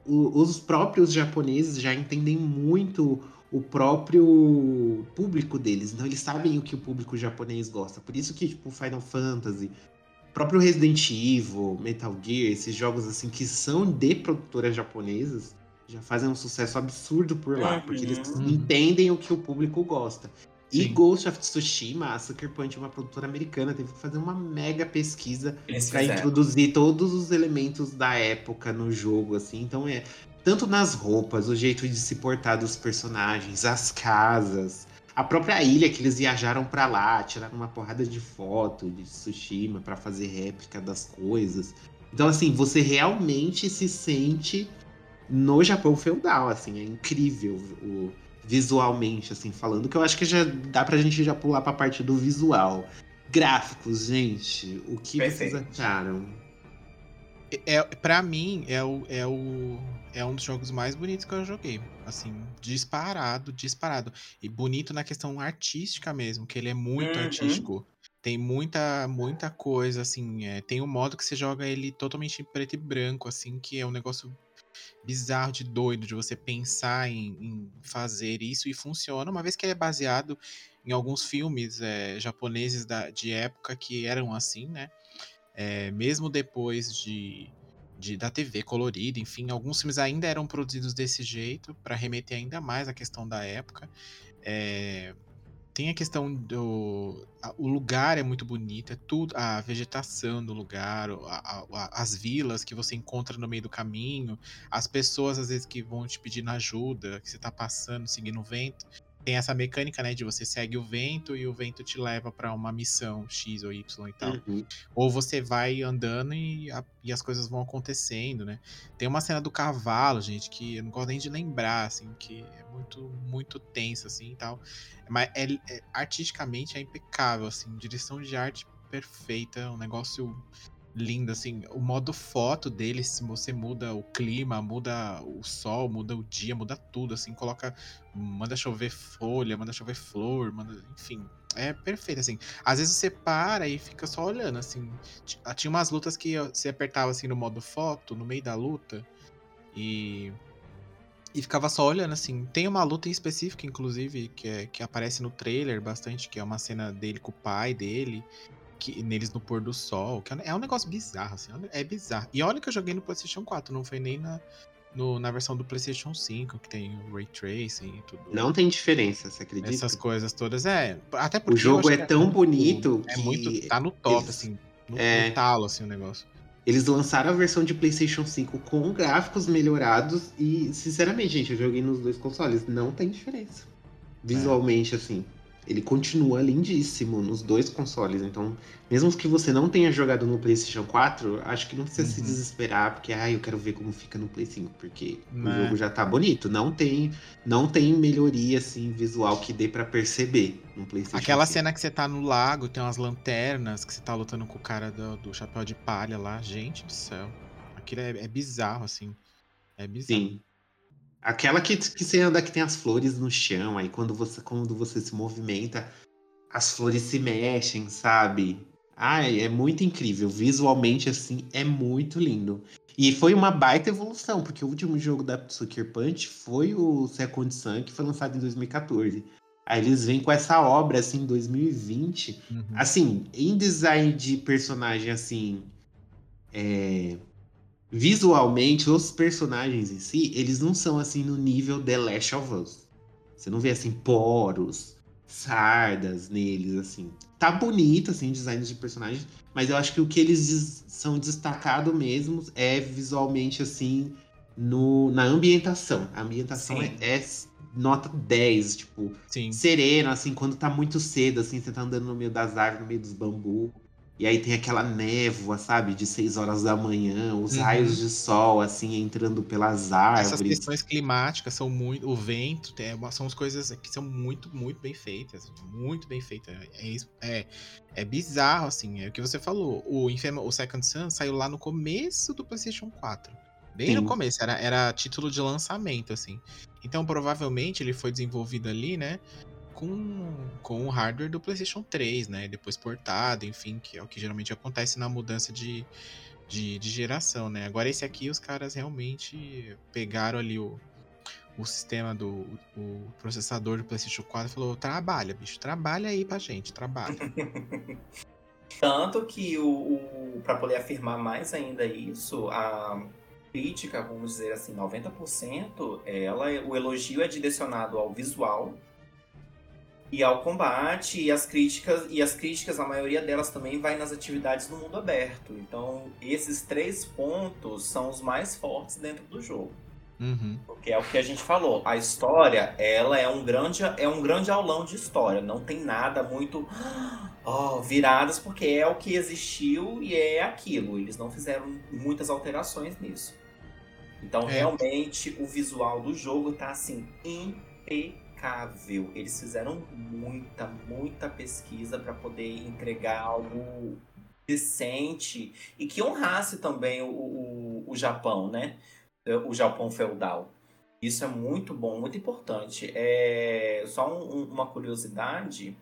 o- os próprios japoneses já entendem muito o próprio público deles. Então eles sabem o que o público japonês gosta. Por isso que, tipo, Final Fantasy, próprio Resident Evil, Metal Gear, esses jogos assim que são de produtoras japonesas, já fazem um sucesso absurdo por lá, Uhum. porque eles Uhum. entendem o que o público gosta. E Sim. Ghost of Tsushima, a Sucker Punch é uma produtora americana, teve que fazer uma mega pesquisa para introduzir todos os elementos da época no jogo, assim. Então é tanto nas roupas, o jeito de se portar dos personagens, as casas, a própria ilha que eles viajaram para lá, tiraram uma porrada de foto de Tsushima para fazer réplica das coisas. Então assim, você realmente se sente no Japão feudal, assim, é incrível o, visualmente, assim, falando, que eu acho que já dá pra gente já pular pra parte do visual. Gráficos, gente, o que Perfeito. vocês acharam? É, pra mim, é, o, é, o, é um dos jogos mais bonitos que eu joguei. Assim, disparado, disparado. E bonito na questão artística mesmo, que ele é muito Uhum. artístico. Tem muita, muita coisa, assim. é, tem um modo que você joga ele totalmente em preto e branco, assim, que é um negócio bizarro de doido, de você pensar em, em fazer isso e funciona, uma vez que ele é baseado em alguns filmes é, japoneses da, de época que eram assim, né? É, mesmo depois de, de- da TV colorida, enfim, alguns filmes ainda eram produzidos desse jeito para remeter ainda mais à questão da época. É, tem a questão do a- o lugar é muito bonito, é tudo a vegetação do lugar, a- a- as vilas que você encontra no meio do caminho, as pessoas às vezes que vão te pedindo ajuda, que você tá passando, seguindo o vento. Tem essa mecânica, né, de você segue o vento e o vento te leva para uma missão X ou Y e tal. Uhum. Ou você vai andando e, a- e as coisas vão acontecendo, né? Tem uma cena do cavalo, gente, que eu não gosto nem de lembrar, assim, que é muito, muito tensa, assim, e tal. Mas é, é- artisticamente é impecável, assim, direção de arte perfeita, um negócio lindo, assim. O modo foto dele, se você muda o clima, muda o sol, muda o dia, muda tudo, assim, coloca... Manda chover folha, manda chover flor, manda... Enfim, é perfeito, assim. Às vezes você para e fica só olhando, assim. Ah, Tinha umas lutas que você apertava assim no modo foto, no meio da luta, e. E ficava só olhando, assim. Tem uma luta em específica, inclusive, que, é, que aparece no trailer bastante, que é uma cena dele com o pai dele, que, neles no pôr do sol. Que é um- é negócio bizarro, assim. É bizarro. E olha que eu joguei no PlayStation 4, não foi nem na, no- na versão do PlayStation 5, que tem o Ray Tracing e tudo. Não tem diferença, você acredita? Essas coisas todas, é. Até porque O jogo é que tão muito- bonito É que muito. Tá no top, eles- assim. No, é. no talo, assim, o negócio. Eles lançaram a versão de PlayStation 5 com gráficos melhorados e, sinceramente, gente, eu joguei nos dois consoles, não tem diferença. Visualmente, assim, ele continua lindíssimo nos dois consoles. Então, mesmo que você não tenha jogado no PlayStation 4, acho que não precisa se Uhum. desesperar, porque ah, eu quero ver como fica no Play 5, porque o Né. jogo já tá bonito. Não tem, não tem melhoria assim visual que dê pra perceber no PlayStation Aquela 5. cena que você tá no lago, tem umas lanternas, que você tá lutando com o cara do, do chapéu de palha lá. Gente do céu. Aquilo é, é bizarro, assim. É bizarro. Sim. Aquela que, que você anda que tem as flores no chão, aí quando você, quando você se movimenta, as flores se mexem, sabe? Ai, é muito incrível. Visualmente, assim, é muito lindo. E foi uma baita evolução, porque o último jogo da Sucker Punch foi o Second Sun, que foi lançado em 2014. Aí eles vêm com essa obra, assim, em 2020. Uhum. Assim, em design de personagem, assim. é, Visualmente, os personagens em si, eles não são assim no nível The Last of Us. Você não vê assim poros, sardas neles, assim. Tá bonito, assim, design de personagens, mas eu acho que o que eles des- são destacado mesmo é visualmente, assim, no, na ambientação. A ambientação é, é nota 10, tipo, Sim. sereno, assim, quando tá muito cedo, assim, você tá andando no meio das árvores, no meio dos bambu. E aí tem aquela névoa, sabe, de 6 horas da manhã, os Uhum. raios de sol, assim, entrando pelas Essas árvores. questões climáticas são muito. O vento, tem, uma- são as coisas que são muito, muito bem feitas. Muito bem feitas. É, é, é bizarro, assim. É o que você falou. O, Infam- o Second Sun saiu lá no começo do PlayStation 4. Bem no Sim. começo, era, era título de lançamento, assim. Então, provavelmente, ele foi desenvolvido ali, né? Com, com o hardware do PlayStation 3, né? Depois portado, enfim, que é o que geralmente acontece na mudança de, de, de geração, né? Agora esse aqui os caras realmente pegaram ali o, o sistema do o processador do PlayStation 4 e falou: trabalha, bicho, trabalha aí pra gente, trabalha. (laughs) Tanto que o, o para poder afirmar mais ainda isso, a crítica, vamos dizer assim, 90%, ela, o elogio é direcionado ao visual e ao combate e as críticas e as críticas, a maioria delas também vai nas atividades no mundo aberto. Então, esses três pontos são os mais fortes dentro do jogo. Uhum. Porque é o que a gente falou. A história, ela é um grande, é um grande aulão de história. Não tem nada muito (gasps) ó, viradas, porque é o que existiu e é aquilo. Eles não fizeram muitas alterações nisso. Então, É. realmente, o visual do jogo tá assim, impecável. Eles fizeram muita, muita pesquisa para poder entregar algo decente e que honrasse também o, o, o Japão, né? O Japão feudal. Isso é muito bom, muito importante. É só um- um- uma curiosidade.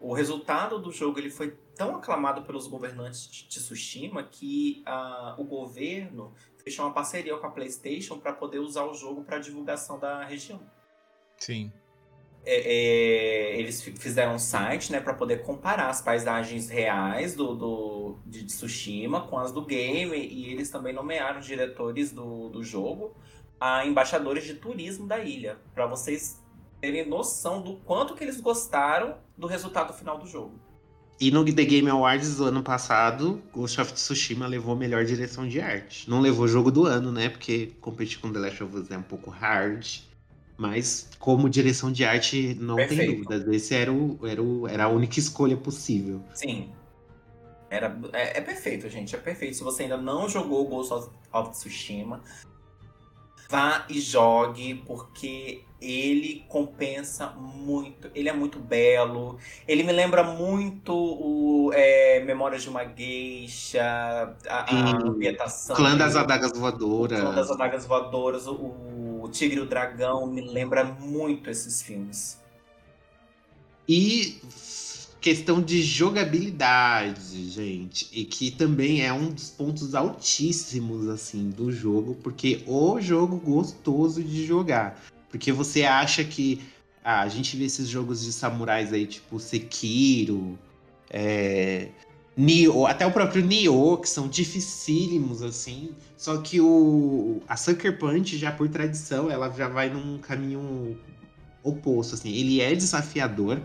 O resultado do jogo ele foi tão aclamado pelos governantes de Tsushima que ah, o governo fechou uma parceria com a PlayStation para poder usar o jogo para divulgação da região. Sim. É, é, eles fi- fizeram um site né, para poder comparar as paisagens reais do, do, de Tsushima com as do game e eles também nomearam diretores do, do jogo a embaixadores de turismo da ilha, para vocês terem noção do quanto que eles gostaram do resultado final do jogo. E no The Game Awards do ano passado, Ghost of Tsushima levou melhor direção de arte. Não levou jogo do ano, né? Porque competir com The Last of Us é um pouco hard. Mas como direção de arte, não tem Perfeito. dúvidas. Esse era, o, era, o, era a única escolha possível. Sim. Era, é, é perfeito, gente. É perfeito. Se você ainda não jogou Ghost of, of Tsushima, vá e jogue, porque ele compensa muito. Ele é muito belo. Ele me lembra muito o é, Memórias de uma Geisha, a, a ambientação. Clã das. Adagas Voadoras. Clã das Adagas Voadoras, o, o Tigre e o Dragão, me lembra muito esses filmes. E questão de jogabilidade, gente, e que também é um dos pontos altíssimos assim do jogo, porque o jogo gostoso de jogar, porque você acha que ah, a gente vê esses jogos de samurais aí tipo Sekiro, é, Nioh, até o próprio Nioh, que são dificílimos assim, só que o a Sucker Punch já por tradição, ela já vai num caminho oposto assim, ele é desafiador,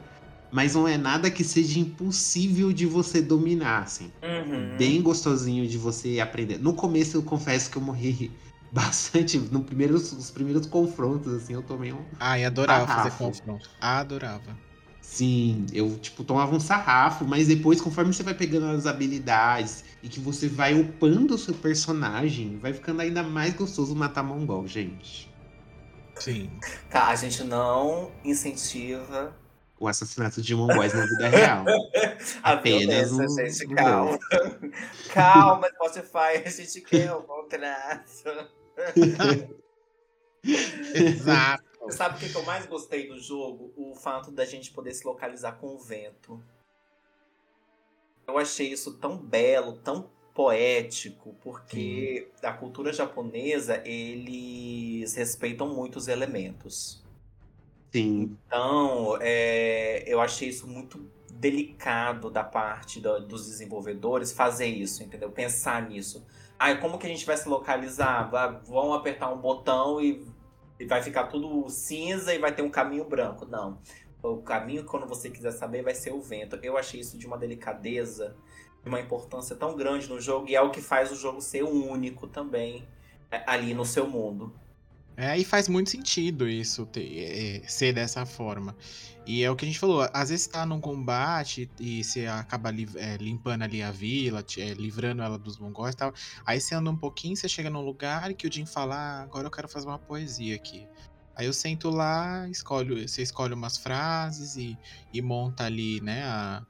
mas não é nada que seja impossível de você dominar, assim. Uhum. Bem gostosinho de você aprender. No começo eu confesso que eu morri (laughs) bastante, no primeiros, os primeiros confrontos, assim, eu tomei um. Ai, adorava fazer Sarrafo. confronto. Adorava. Sim, eu, tipo, tomava um sarrafo, mas depois, conforme você vai pegando as habilidades e que você vai upando o seu personagem, vai ficando ainda mais gostoso matar mongol, gente. Sim. Tá, a gente não incentiva O assassinato de mongóis na vida real. (laughs) a Apenas violência, um- gente. um Calma. (laughs) calma, Spotify. A gente quer o contrato. Exato. Você sabe o que que eu mais gostei do jogo? O fato da gente poder se localizar com o vento. Eu achei isso tão belo, tão poético, porque a cultura japonesa, eles respeitam muito os elementos. Sim, Então, é, eu achei isso muito delicado da parte da- dos desenvolvedores fazer isso, entendeu? Pensar nisso. Ah, como que a gente vai se localizar? Vão apertar um botão e, e vai ficar tudo cinza e vai ter um caminho branco. Não. O caminho, quando você quiser saber, vai ser o vento. Eu achei isso de uma delicadeza, de uma importância tão grande no jogo, e é o que faz o jogo ser único também é, ali no seu mundo. É, e faz muito sentido isso ter- é, ser dessa forma. E é o que a gente falou, às vezes tá num combate e você acaba li- é, limpando ali a vila, é, livrando ela dos mongóis e tal. Aí você anda um pouquinho, você chega num lugar que o Jin fala, ah, agora eu quero fazer uma poesia aqui. Aí eu sento lá, escolho, você escolhe umas frases e, e monta ali, né, a,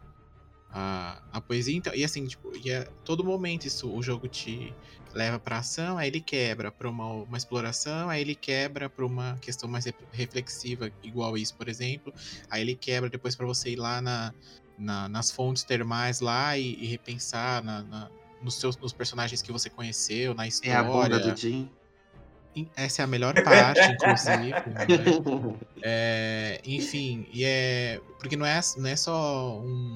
a, a poesia. Então, e assim, tipo, e é todo momento isso, o jogo te leva pra ação, aí ele quebra pra uma, uma exploração, aí ele quebra pra uma questão mais re- reflexiva, igual isso, por exemplo. Aí ele quebra depois pra você ir lá na, na- nas fontes termais lá e, e repensar na, na- nos, seus, nos personagens que você conheceu, na é história. a bunda do Jim. Essa é a melhor parte, inclusive. (laughs) né? É, enfim, e é. Porque não é, não é só um.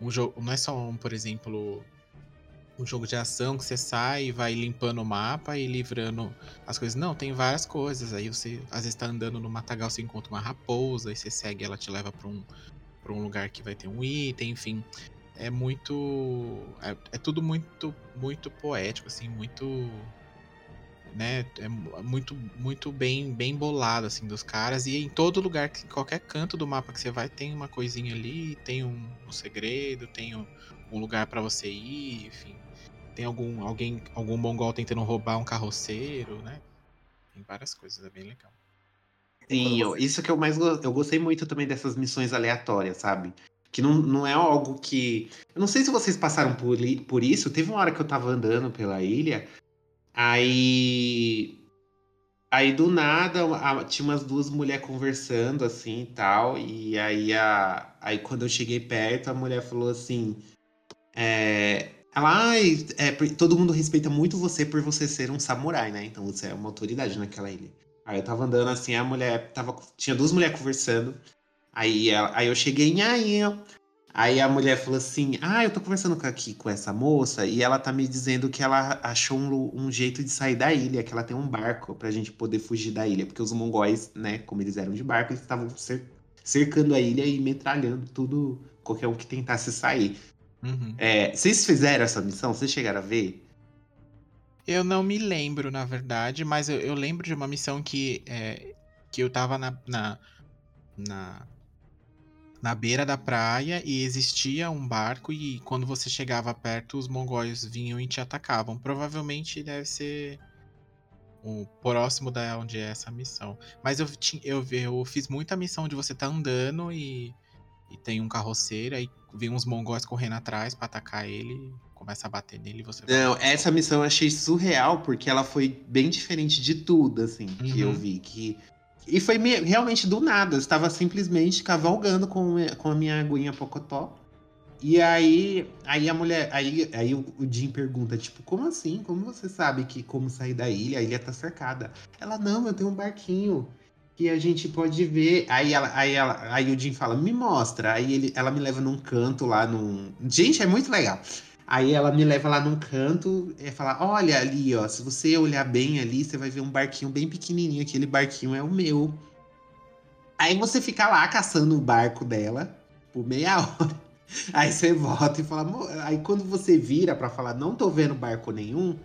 Um jogo. Não é só um, por exemplo. Um jogo de ação que você sai e vai limpando o mapa e livrando as coisas. Não, tem várias coisas. Aí você, às vezes, tá andando no matagal, você encontra uma raposa, aí você segue, ela te leva pra um, pra um lugar que vai ter um item, enfim. É muito. É, é tudo muito, muito poético, assim, muito né, é mu- muito muito bem bem bolado assim dos caras e em todo lugar, em qualquer canto do mapa que você vai tem uma coisinha ali, tem um, um segredo, tem um, um lugar pra você ir, enfim. Tem algum alguém, algum mongol tentando roubar um carroceiro, né? Tem várias coisas, é bem legal. Sim, eu- isso que eu mais eu gostei muito também dessas missões aleatórias, sabe? Que não, não é algo que. Eu não sei se vocês passaram por, por isso. Teve uma hora que eu tava andando pela ilha, aí. Aí do nada a- tinha umas duas mulheres conversando assim e tal. E aí, a, aí quando eu cheguei perto, a mulher falou assim. É, ela, ai, é, todo mundo respeita muito você por você ser um samurai, né? Então você é uma autoridade naquela ilha. Aí eu tava andando assim, a mulher tava. Tinha duas mulheres conversando. Aí, ela- aí eu cheguei em aí. Aí a mulher falou assim: Ah, eu tô conversando aqui com essa moça e ela tá me dizendo que ela achou um, um jeito de sair da ilha, que ela tem um barco pra gente poder fugir da ilha. Porque os mongóis, né, como eles eram de barco, eles estavam cer- cercando a ilha e metralhando tudo, qualquer um que tentasse sair. Uhum. É, vocês fizeram essa missão? Vocês chegaram a ver? Eu não me lembro, na verdade, mas eu, eu lembro de uma missão que, é, que eu tava na, na, na, na beira da praia e existia um barco e quando você chegava perto, os mongóis vinham e te atacavam. Provavelmente deve ser o próximo da onde é essa missão. Mas eu, eu, vi- eu fiz muita missão de você tá andando e, e tem um carroceiro, aí vem uns mongóis correndo atrás pra atacar ele, começa a bater nele e você vai- Não, essa missão eu achei surreal, porque ela foi bem diferente de tudo, assim, que eu Uhum. vi. Que... E foi me- realmente do nada. Eu estava simplesmente cavalgando com, com a minha aguinha Pocotó. E aí, aí a mulher. Aí, aí o, o Jim pergunta, tipo, como assim? Como você sabe que como sair da ilha? A ilha tá cercada. Ela, não, eu tenho um barquinho que a gente pode ver. Aí, ela, aí, ela, aí o Jim fala, me mostra. Aí ele, ela me leva num canto lá num. Gente, é muito legal. Aí ela me leva lá num canto e fala: Olha ali, ó. Se você olhar bem ali, você vai ver um barquinho bem pequenininho. Aquele barquinho é o meu. Aí você fica lá caçando o barco dela por meia (laughs) hora. Aí você volta e fala. Aí quando você vira pra falar: Não tô vendo barco nenhum,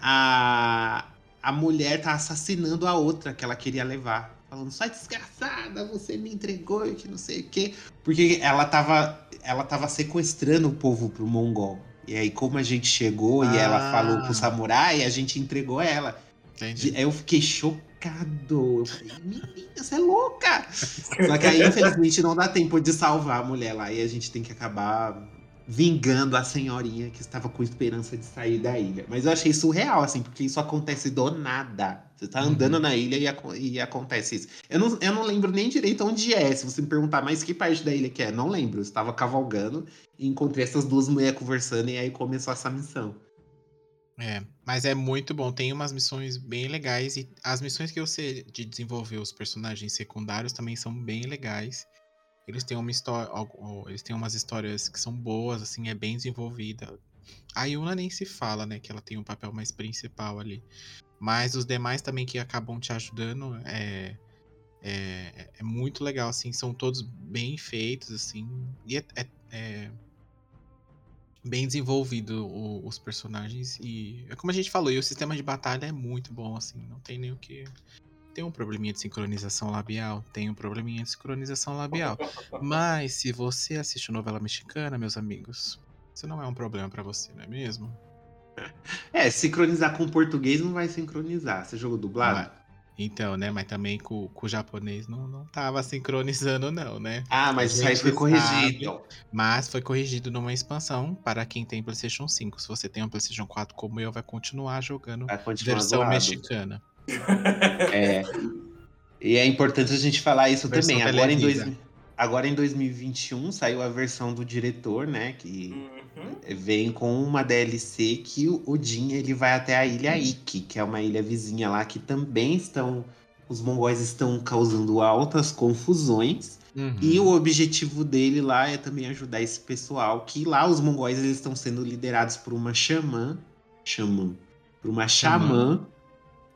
a, a mulher tá assassinando a outra que ela queria levar. Falando, sai desgraçada, você me entregou e que não sei o quê. Porque ela tava, ela tava sequestrando o povo pro Mongol. E aí, como a gente chegou e ela Ah. falou pro samurai, a gente entregou ela. Entendi. Aí eu fiquei chocado. Eu falei, menina, você é louca! (laughs) Só que aí, infelizmente, não dá tempo de salvar a mulher lá. E a gente tem que acabar vingando a senhorinha que estava com esperança de sair da ilha. Mas eu achei surreal, assim, porque isso acontece do nada. Você tá andando Uhum. na ilha e, aco- e acontece isso. Eu não, eu não lembro nem direito onde é. Se você me perguntar mais que parte da ilha que é, não lembro. Eu estava cavalgando e encontrei essas duas mulheres conversando e aí começou essa missão. É, mas é muito bom. Tem umas missões bem legais e as missões que sei de desenvolver os personagens secundários também são bem legais. Eles têm uma história, eles têm umas histórias que são boas, assim, é bem desenvolvida. A Yuna nem se fala, né, que ela tem um papel mais principal ali. Mas os demais também que acabam te ajudando é é, é muito legal, assim, são todos bem feitos, assim, e é, é- é bem desenvolvido o- os personagens e é como a gente falou, e o sistema de batalha é muito bom, assim, não tem nem o que tem um probleminha de sincronização labial, tem um probleminha de sincronização labial, (laughs) mas se você assiste novela mexicana, meus amigos, isso não é um problema pra você, não é mesmo? (laughs) É, sincronizar com o português não vai sincronizar. Você jogou dublado? Então, né, mas também com, com o japonês não, não tava sincronizando não, né? Ah, mas isso aí foi sabe. corrigido. Mas foi corrigido numa expansão para quem tem PlayStation 5. Se você tem um PlayStation 4 como eu, vai continuar jogando Vai continuar versão zoado. mexicana. (laughs) É. E é importante a gente falar isso Versão também. Agora em, dois, agora em 2021 saiu a versão do diretor, né? Que Uhum. vem com uma DLC que o Odin ele vai até a ilha Ikki, que é uma ilha vizinha lá que também estão. Os mongóis estão causando altas confusões. Uhum. E o objetivo dele lá é também ajudar esse pessoal, que lá os mongóis eles estão sendo liderados por uma xamã, xamã, por uma xamã,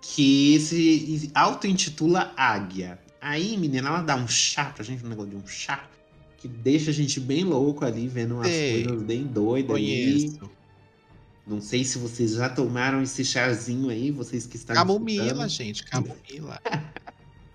que se auto-intitula Águia. Aí, menina, ela dá um chá pra gente, um negócio de um chá, que deixa a gente bem louco ali, vendo umas Sei. coisas bem doidas ali. Não sei se vocês já tomaram esse chazinho aí, vocês que estão Camomila, escutando. gente, camomila.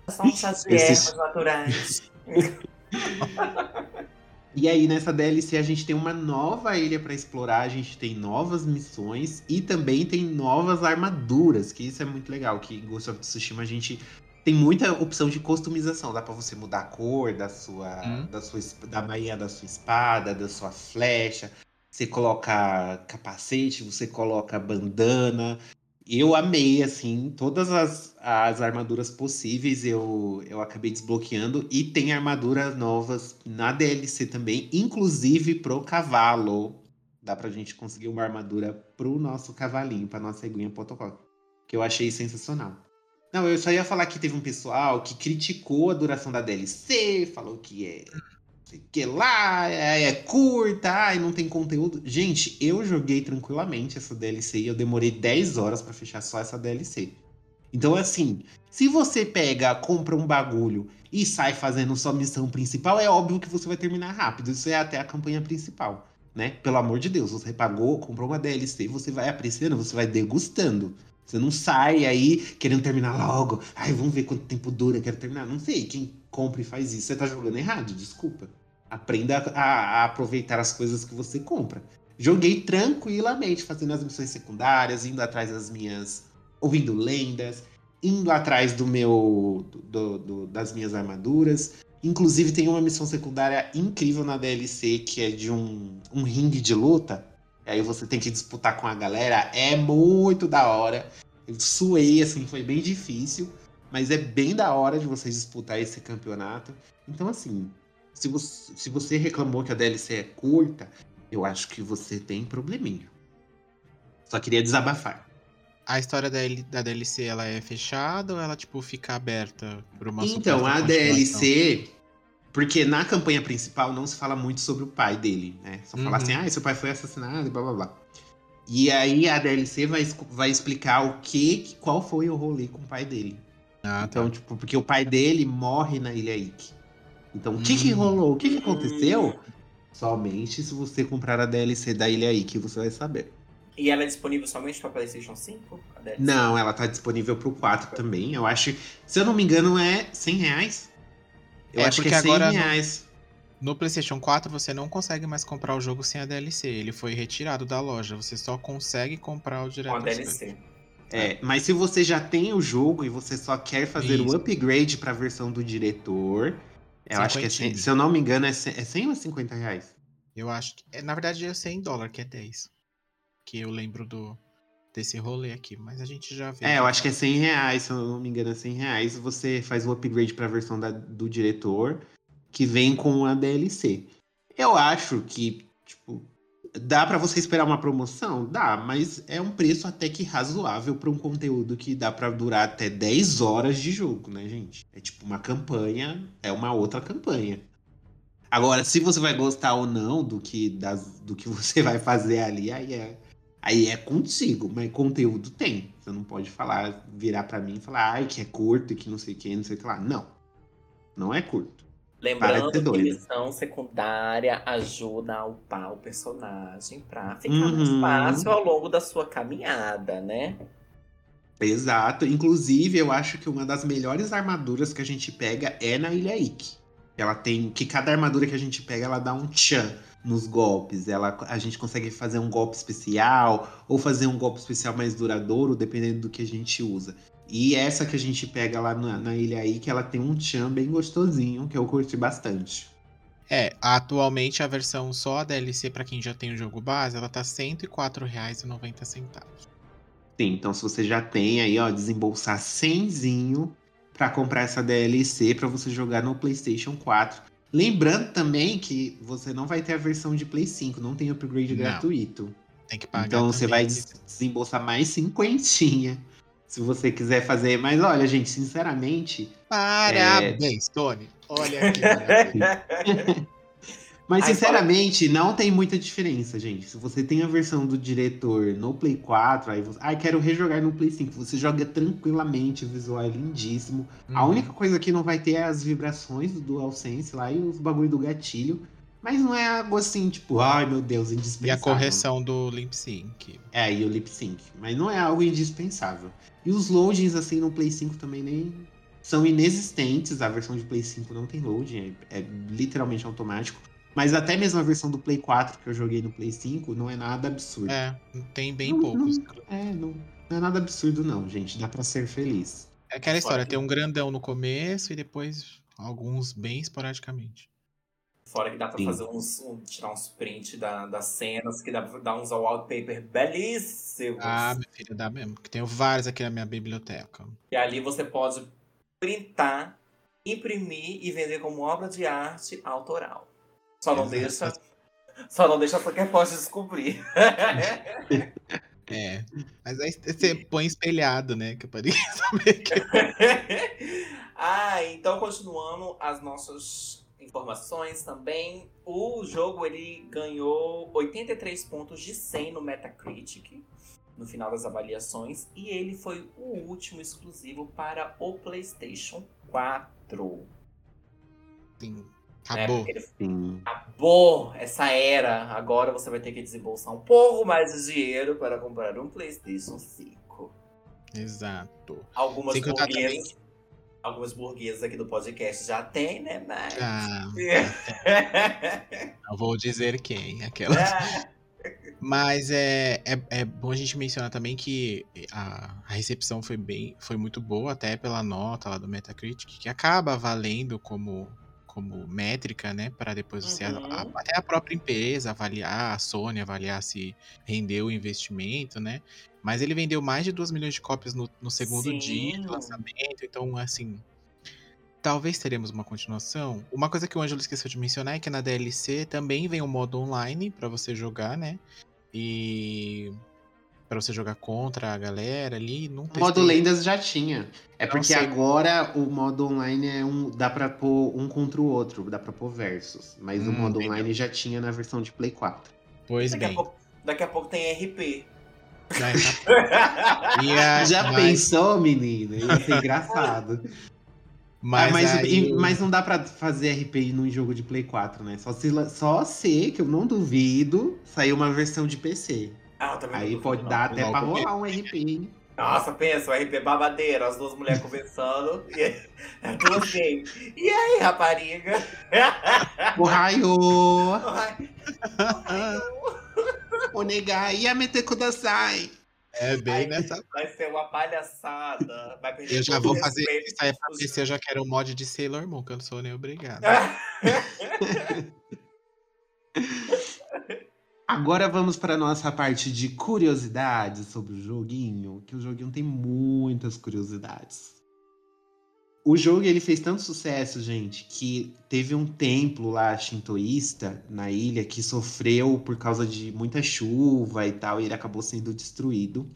São chás de ervas naturais. (laughs) (laughs) E aí nessa DLC a gente tem uma nova ilha para explorar, a gente tem novas missões e também tem novas armaduras, que isso é muito legal, que em Ghost of Tsushima a gente tem muita opção de customização, dá para você mudar a cor da sua Hum. da sua da bainha da sua espada, da sua flecha. Você coloca capacete, você coloca bandana. Eu amei, assim, todas as, as armaduras possíveis eu, eu acabei desbloqueando. E tem armaduras novas na DLC também, inclusive pro cavalo. Dá pra gente conseguir uma armadura pro nosso cavalinho, pra nossa eguinha protocolo. Que eu achei sensacional. Não, eu só ia falar que teve um pessoal que criticou a duração da DLC, falou que é que lá, é, é curta, ai, não tem conteúdo. Gente, eu joguei tranquilamente essa DLC e eu demorei 10 horas pra fechar só essa DLC. Então, assim, se você pega, compra um bagulho e sai fazendo sua missão principal, é óbvio que você vai terminar rápido. Isso é até a campanha principal, né? Pelo amor de Deus, você pagou, comprou uma DLC, você vai apreciando, você vai degustando. Você não sai aí querendo terminar logo. Ai, vamos ver quanto tempo dura, quero terminar. Não sei, quem compra e faz isso, você tá jogando errado, desculpa. Aprenda a, a aproveitar as coisas que você compra. Joguei tranquilamente, fazendo as missões secundárias, indo atrás das minhas. ouvindo lendas, indo atrás do meu. do- do- das minhas armaduras. Inclusive, tem uma missão secundária incrível na DLC que é de um, um ringue de luta. E aí você tem que disputar com a galera. É muito da hora. Eu suei, assim, foi bem difícil. Mas é bem da hora de você disputar esse campeonato. Então, assim, se você, se você reclamou que a DLC é curta, eu acho que você tem probleminha. Só queria desabafar. A história da, da DLC, ela é fechada ou ela, tipo, fica aberta por uma Então, a? DLC. Porque na campanha principal não se fala muito sobre o pai dele, né? Só fala Uhum. assim, ah, seu pai foi assassinado e blá blá blá. E aí a DLC vai, vai explicar o que, qual foi o rolê com o pai dele. Ah, tá. Então, tipo, porque o pai dele morre na Ilha Ike. Então, o que que Hum. rolou? O que que aconteceu? Somente se você comprar a DLC da Ilha Ike, você vai saber. E ela é disponível somente pra PlayStation 5? A DLC? Não, ela tá disponível pro 4 também. Eu acho, se eu não me engano, é 100 reais. Eu É, acho que porque é 100 agora no- reais. No PlayStation 4 você não consegue mais comprar o jogo sem a DLC. Ele foi retirado da loja. Você só consegue comprar o direto. Com a DLC. É, mas se você já tem o jogo e você só quer fazer Isso. o upgrade pra versão do diretor, eu acho que é 100, Cinquentinho. se eu não me engano, é 100, é 100 ou 50 reais? Eu acho que. é, Na verdade é 100 dólares, que é 10. Que eu lembro do desse rolê aqui. Mas a gente já vê. É, eu acho que é 100 reais, se eu não me engano, é 100 reais. Você faz o upgrade pra versão da- do diretor, que vem com a DLC. Eu acho que, tipo, dá pra você esperar uma promoção? Dá, mas é um preço até que razoável pra um conteúdo que dá pra durar até 10 horas de jogo, né, gente? É tipo uma campanha, é uma outra campanha. Agora, se você vai gostar ou não do que, das, do que (laughs) você vai fazer ali, aí é, aí é contigo, mas conteúdo tem. Você não pode falar, virar pra mim e falar, ai, que é curto e que não sei o que, não sei o que lá. Não. Não é curto. Lembrando que missão secundária ajuda a upar o personagem pra ficar Uhum. mais fácil ao longo da sua caminhada, né? Exato. Inclusive, eu acho que uma das melhores armaduras que a gente pega é na Ilha Ikki. Ela tem. Que cada armadura que a gente pega, ela dá um tchan nos golpes. Ela, a gente consegue fazer um golpe especial ou fazer um golpe especial mais duradouro, dependendo do que a gente usa. E essa que a gente pega lá na, na Ilha Ikki, ela tem um tchan bem gostosinho, que eu curti bastante. É, atualmente a versão só a DLC pra quem já tem o jogo base, ela tá R$ 104,90. Sim, então se você já tem aí, ó, desembolsar 100zinho pra comprar essa DLC pra você jogar no PlayStation 4. Lembrando também que você não vai ter a versão de Play 5, não tem upgrade Não. gratuito. Tem que pagar. Então você vai também. des- desembolsar mais cinquentinha. Se você quiser fazer, mas olha, gente, sinceramente, Parabéns, Tony. Olha aqui. (laughs) Mas, sinceramente, não tem muita diferença, gente. Se você tem a versão do diretor no Play 4, aí você. Ai, quero rejogar no Play 5. Você joga tranquilamente, o visual é lindíssimo. A Uhum. única coisa que não vai ter é as vibrações do DualSense lá e os bagulho do gatilho. Mas não é algo assim, tipo, ai meu Deus, indispensável. E a correção do Limp Sync. É, e o lip sync. Mas não é algo indispensável. E os loadings, assim, no Play 5 também nem. São inexistentes. A versão de Play 5 não tem loading, é, é literalmente automático. Mas até mesmo a versão do Play 4 que eu joguei no Play 5 não é nada absurdo. É, tem bem Não- poucos. não- é, não, não é nada absurdo, não, gente. Dá pra ser feliz. É aquela história, tem um grandão no começo e depois alguns bem esporadicamente. Fora que dá pra Sim. fazer uns. um- tirar uns prints da, das cenas, que dá pra dar uns wallpaper belíssimos. Ah, minha filha, dá mesmo. Que tenho vários aqui na minha biblioteca. E ali você pode printar, imprimir e vender como obra de arte autoral. Só não Exato. deixa. Só não deixa porque pode descobrir. (laughs) É. Mas aí você põe espelhado, né? Que eu parei (laughs) saber que. (laughs) ah, então continuando as nossas informações também, o jogo ele ganhou 83 pontos de 100 no Metacritic no final das avaliações e ele foi o último exclusivo para o PlayStation 4. Sim. né? Acabou. Porque ele Sim. acabou essa era. Agora você vai ter que desembolsar um pouco mais de dinheiro para comprar um PlayStation 5. Exato. Algumas Sem contar burguesas, algumas burguesas aqui do podcast já tem, né? Mas... Ah, (laughs) não vou dizer quem, aquela. É. Mas é, é, é bom a gente mencionar também que a, a recepção foi bem, foi muito boa, até pela nota lá do Metacritic, que acaba valendo como, como métrica, né? Para depois você, a- Uhum. a- até a própria empresa avaliar, a Sony avaliar se rendeu o investimento, né? Mas ele vendeu mais de 2 milhões de cópias no, no segundo Sim. dia de lançamento, então, assim. Talvez teremos uma continuação. Uma coisa que o Ângelo esqueceu de mencionar é que na DLC também vem um modo online pra você jogar, né? E Pra você jogar contra a galera ali, não O modo lendas já tinha. É Não porque sei. agora o modo online é um. dá pra pôr um contra o outro, dá pra pôr versus. Mas o Hum, modo entendeu. online já tinha na versão de Play 4. Pois Daqui a, bem. pouco, daqui a pouco tem RP. Já tá- (laughs) E a- Já mas- pensou, menina? Ia ser engraçado. (laughs) Mas, Ah, mas, aí e- o- mas não dá pra fazer RP num jogo de Play 4, né? Só se, só se, que eu não duvido, sair uma versão de PC. Ah, também Aí pode dar até Não, pra porque- rolar um RP, hein? Nossa, pensa, o RP babadeiro, as duas mulheres conversando. E (laughs) é duas gays. E aí, rapariga? O raio! Ai, (laughs) O (laughs) negar ia meter kudasai. É bem nessa. Vai ser uma palhaçada. Vai perder Eu já vou o fazer isso aí pra PC, eu já quero um mod de Sailor Moon, que eu não sou nem obrigado. Agora vamos para nossa parte de curiosidades sobre o joguinho, que o joguinho tem muitas curiosidades. O jogo ele fez tanto sucesso, gente, que teve um templo lá shintoísta na ilha que sofreu por causa de muita chuva e tal, e ele acabou sendo destruído.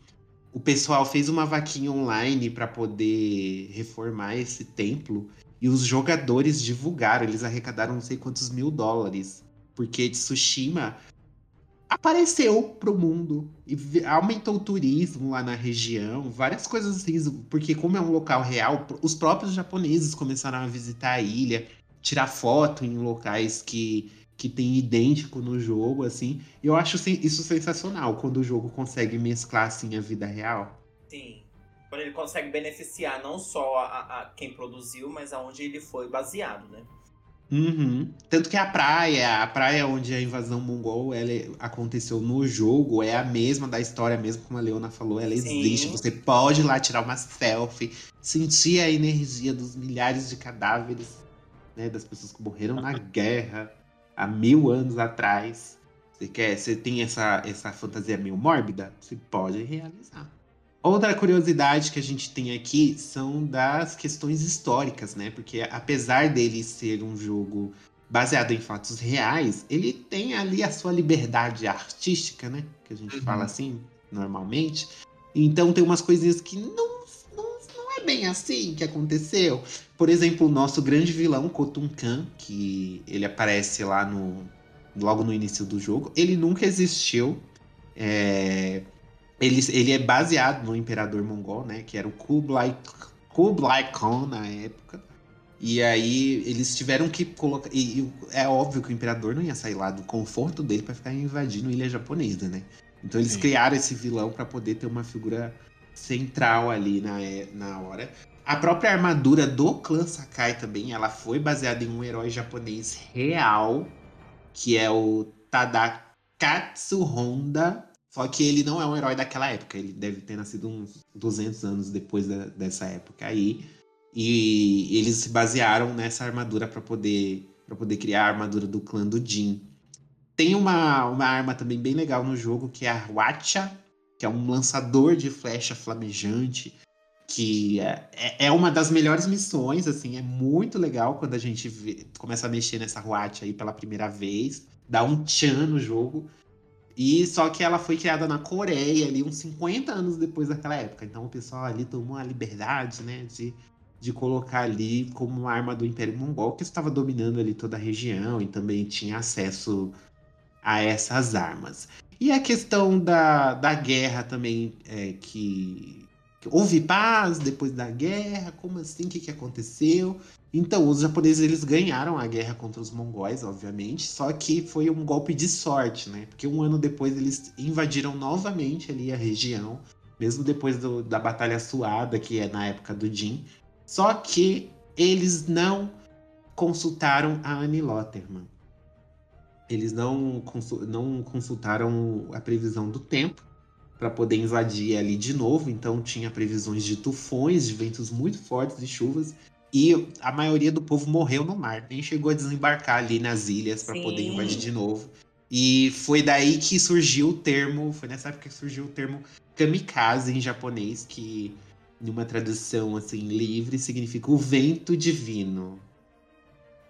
O pessoal fez uma vaquinha online para poder reformar esse templo e os jogadores divulgaram, eles arrecadaram não sei quantos mil dólares, porque Tsushima apareceu pro mundo e aumentou o turismo lá na região, várias coisas assim, porque como é um local real, os próprios japoneses começaram a visitar a ilha, tirar foto em locais que que tem idêntico no jogo, assim. Eu acho isso sensacional quando o jogo consegue mesclar assim a vida real. Sim. Quando ele consegue beneficiar não só a, a quem produziu, mas aonde ele foi baseado, né? Uhum. Tanto que a praia, a praia onde a invasão mongol ela é- aconteceu no jogo é a mesma da história, mesmo como a Leona falou, ela Sim. existe. Você pode ir lá tirar uma selfie, sentir a energia dos milhares de cadáveres, né, das pessoas que morreram na (laughs) guerra há mil anos atrás. Você quer, você tem essa, essa fantasia meio mórbida? Você pode realizar. Outra curiosidade que a gente tem aqui são das questões históricas, né? Porque apesar dele ser um jogo baseado em fatos reais, ele tem ali a sua liberdade artística, né? Que a gente Uhum. fala assim, normalmente. Então tem umas coisinhas que não, não, não é bem assim que aconteceu. Por exemplo, o nosso grande vilão, Khotun Khan, que ele aparece lá no logo no início do jogo, ele nunca existiu. É, ele, ele é baseado no imperador mongol, né? Que era o Kublai, Kublai Khan na época. E aí eles tiveram que colocar. E, e é óbvio que o imperador não ia sair lá do conforto dele para ficar invadindo ilha japonesa, né? Então eles Sim. criaram esse vilão para poder ter uma figura central ali na, é- na hora. A própria armadura do clã Sakai também, ela foi baseada em um herói japonês real. que é o Tadakatsu Honda. Só que ele não é um herói daquela época, ele deve ter nascido uns 200 anos depois da- dessa época aí. E eles se basearam nessa armadura para poder, pra poder criar a armadura do clã do Jin. Tem uma, uma arma também bem legal no jogo, que é a Wacha, que é um lançador de flecha flamejante, que é, é- é uma das melhores missões, assim, é muito legal quando a gente vê- começa a mexer nessa Wacha aí pela primeira vez, dá um tchan no jogo. E só que ela foi criada na Coreia ali uns 50 anos depois daquela época. Então o pessoal ali tomou a liberdade, né, de, de colocar ali como uma arma do Império Mongol, que estava dominando ali toda a região e também tinha acesso a essas armas. E a questão da, da guerra também, é, que, que houve paz depois da guerra, como assim, o que, que aconteceu? Então, os japoneses eles ganharam a guerra contra os mongóis, obviamente, só que foi um golpe de sorte, né? Porque um ano depois eles invadiram novamente ali a região, mesmo depois do- da Batalha Suada, que é na época do Jin. Só que eles não consultaram a Annie Lotterman. Eles não, não consultaram a previsão do tempo para poder invadir ali de novo, então tinha previsões de tufões, de ventos muito fortes e chuvas. E a maioria do povo morreu no mar, nem chegou a desembarcar ali nas ilhas para poder invadir de novo. E foi daí que surgiu o termo, foi nessa época que surgiu o termo kamikaze em japonês, que numa tradução assim livre significa o vento divino.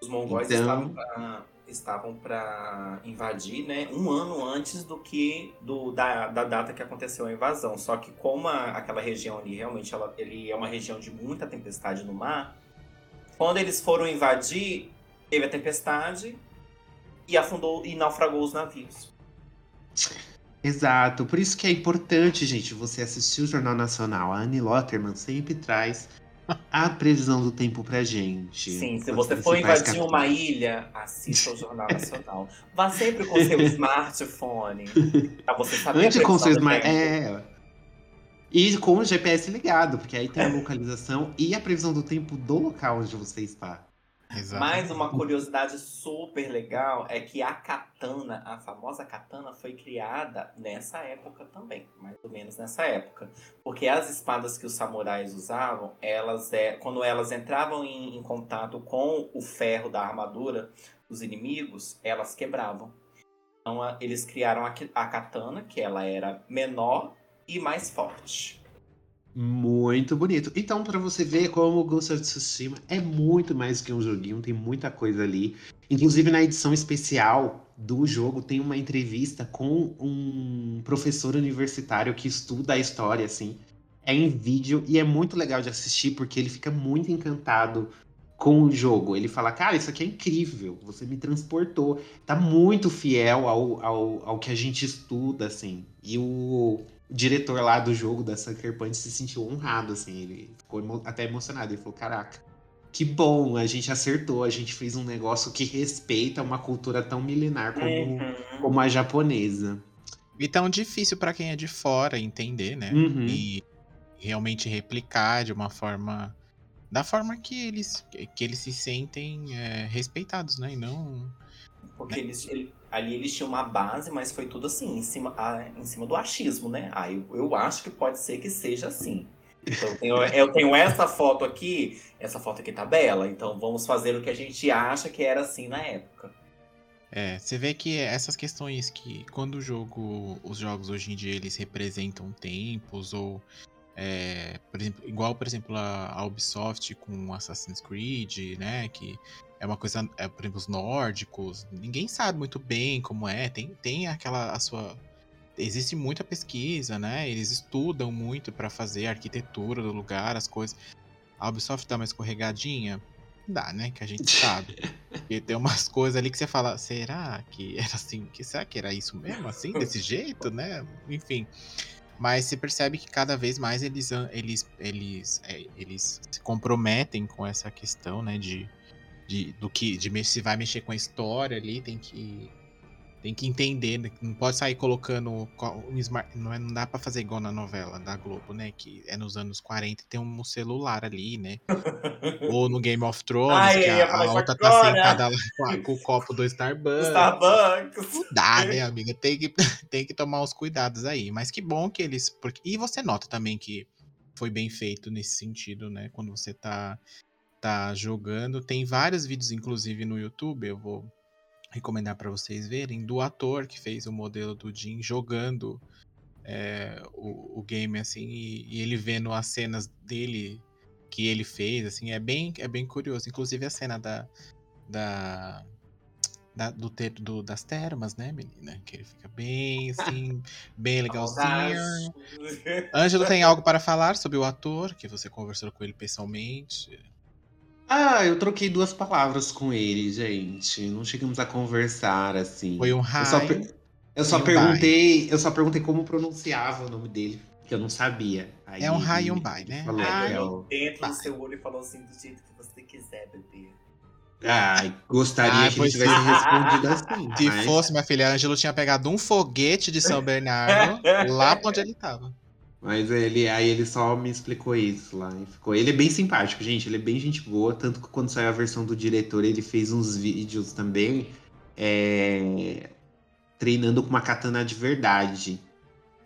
Os mongóis Então- estavam pra- estavam para invadir, né, um ano antes do que do, da, da data que aconteceu a invasão. Só que como a- aquela região ali realmente ela, ele é uma região de muita tempestade no mar, quando eles foram invadir, teve a tempestade e afundou e naufragou os navios. Exato, por isso que é importante, gente, você assistir o Jornal Nacional. A Annie Lotterman sempre traz a previsão do tempo pra gente. Sim, se você for invadir uma capturas. ilha, assista o Jornal Nacional. Vá sempre com seu (laughs) smartphone. Pra você saber Antes a com mais. tempo. É. E com o GPS ligado, porque aí tem a localização e a previsão do tempo do local onde você está. Exato. Mais uma curiosidade super legal é que a katana, a famosa katana, foi criada nessa época também, mais ou menos nessa época. Porque as espadas que os samurais usavam, elas é, quando elas entravam em, em contato com o ferro da armadura dos inimigos, elas quebravam. Então a- eles criaram a, a katana, que ela era menor e mais forte. Muito bonito. Então, pra você ver como o Ghost of Tsushima é muito mais que um joguinho, tem muita coisa ali. Inclusive, na edição especial do jogo, tem uma entrevista com um professor universitário que estuda a história, assim. É em vídeo e é muito legal de assistir porque ele fica muito encantado com o jogo. Ele fala, cara, isso aqui é incrível, você me transportou. Tá muito fiel ao, ao, ao que a gente estuda, assim. E o diretor lá do jogo da Sucker Punch se sentiu honrado, assim. Ele ficou emo- até emocionado. Ele falou: Caraca, que bom, a gente acertou, a gente fez um negócio que respeita uma cultura tão milenar como, Uhum. como a japonesa. E tão difícil pra quem é de fora entender, né? Uhum. E realmente replicar de uma forma. Da forma que eles, que eles se sentem é, respeitados, né? E não. Porque eles, ele- ali eles tinham uma base, mas foi tudo assim, em cima, ah, em cima do achismo, né? Ah, eu, eu acho que pode ser que seja assim. Então, eu, tenho, eu tenho essa foto aqui, essa foto aqui tá bela, então vamos fazer o que a gente acha que era assim na época. É, você vê que essas questões que quando o jogo, os jogos hoje em dia eles representam tempos ou é, por exemplo, igual por exemplo a, a Ubisoft com Assassin's Creed, né, que é uma coisa, é, por exemplo, os nórdicos, ninguém sabe muito bem como é, tem, tem aquela a sua existe muita pesquisa, né? Eles estudam muito pra fazer a arquitetura do lugar, as coisas. A Ubisoft dá uma escorregadinha, dá, né? Que a gente (laughs) sabe. Porque tem umas coisas ali que você fala, será que era assim? Que será que era isso mesmo, assim, (laughs) desse jeito, né? Enfim. Mas você percebe que cada vez mais eles eles eles é, eles se comprometem com essa questão, né? De, de do que de se vai mexer com a história ali, tem que Tem que entender, né? não pode sair colocando um smart, não, é, não dá pra fazer igual na novela da Globo, né? Que é nos anos 40 e tem um celular ali, né? (laughs) Ou no Game of Thrones, Ai, que a, falar a isso outra tá sentada lá com, com o copo do Starbucks. Starbucks. Não dá, né, amiga? Tem que, (laughs) tem que tomar uns cuidados aí. Mas que bom que eles. Porque... E você nota também que foi bem feito nesse sentido, né? Quando você tá, tá jogando. Tem vários vídeos, inclusive, no YouTube. Eu vou recomendar pra vocês verem. Do ator que fez o modelo do Jim jogando é, o, o game, assim. E, e ele vendo as cenas dele que ele fez, assim. É bem, é bem curioso. Inclusive a cena da. da da- do, ter, do- das termas, né, menina? Que ele fica bem, assim, bem (laughs) legalzinho. Ângelo tem algo para falar sobre o ator, que você conversou com ele pessoalmente. Ah, eu troquei duas palavras com ele, gente. Não chegamos a conversar assim. Foi um Eu só, raio. per- eu só um perguntei, eu só perguntei como pronunciava o nome dele, que eu não sabia. Aí É um raio e um bai, né? falou é o- dentro do seu olho e falou assim, do jeito que você quiser, bebê. Ai, gostaria Ai, que ele tivesse se- respondido assim. (laughs) Se mas- fosse, minha filha, Ângelo tinha pegado um foguete de São Bernardo lá pra onde ele tava. Mas ele, aí ele só me explicou isso lá. E ficou. Ele é bem simpático, gente. Ele é bem gente boa. Tanto que quando saiu a versão do diretor, ele fez uns vídeos também é, treinando com uma katana de verdade.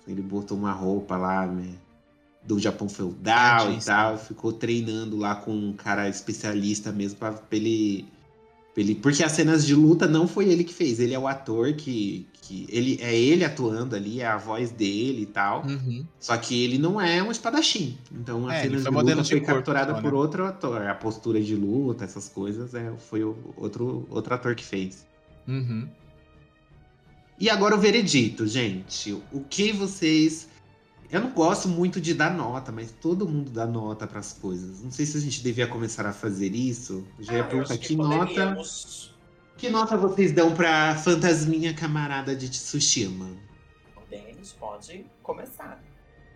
Ele botou uma roupa lá, né? Do Japão feudal e Tadíssimo. tal. Ficou treinando lá com um cara especialista mesmo pra ele. Ele- Porque as cenas de luta não foi ele que fez. Ele é o ator que. que ele, é ele atuando ali, é a voz dele e tal. Uhum. Só que ele não é um espadachim. Então a É, cena ele de luta de foi capturada só, por né? outro ator. A postura de luta, essas coisas, é, foi o outro, outro ator que fez. Uhum. E agora o veredito, gente. O que vocês. Eu não gosto muito de dar nota, mas todo mundo dá nota pras coisas. Não sei se a gente devia começar a fazer isso. Eu já ia Ah, eu perguntar que que nota. Que nota vocês dão pra Fantasminha Camarada de Tsushima? O Denis pode começar.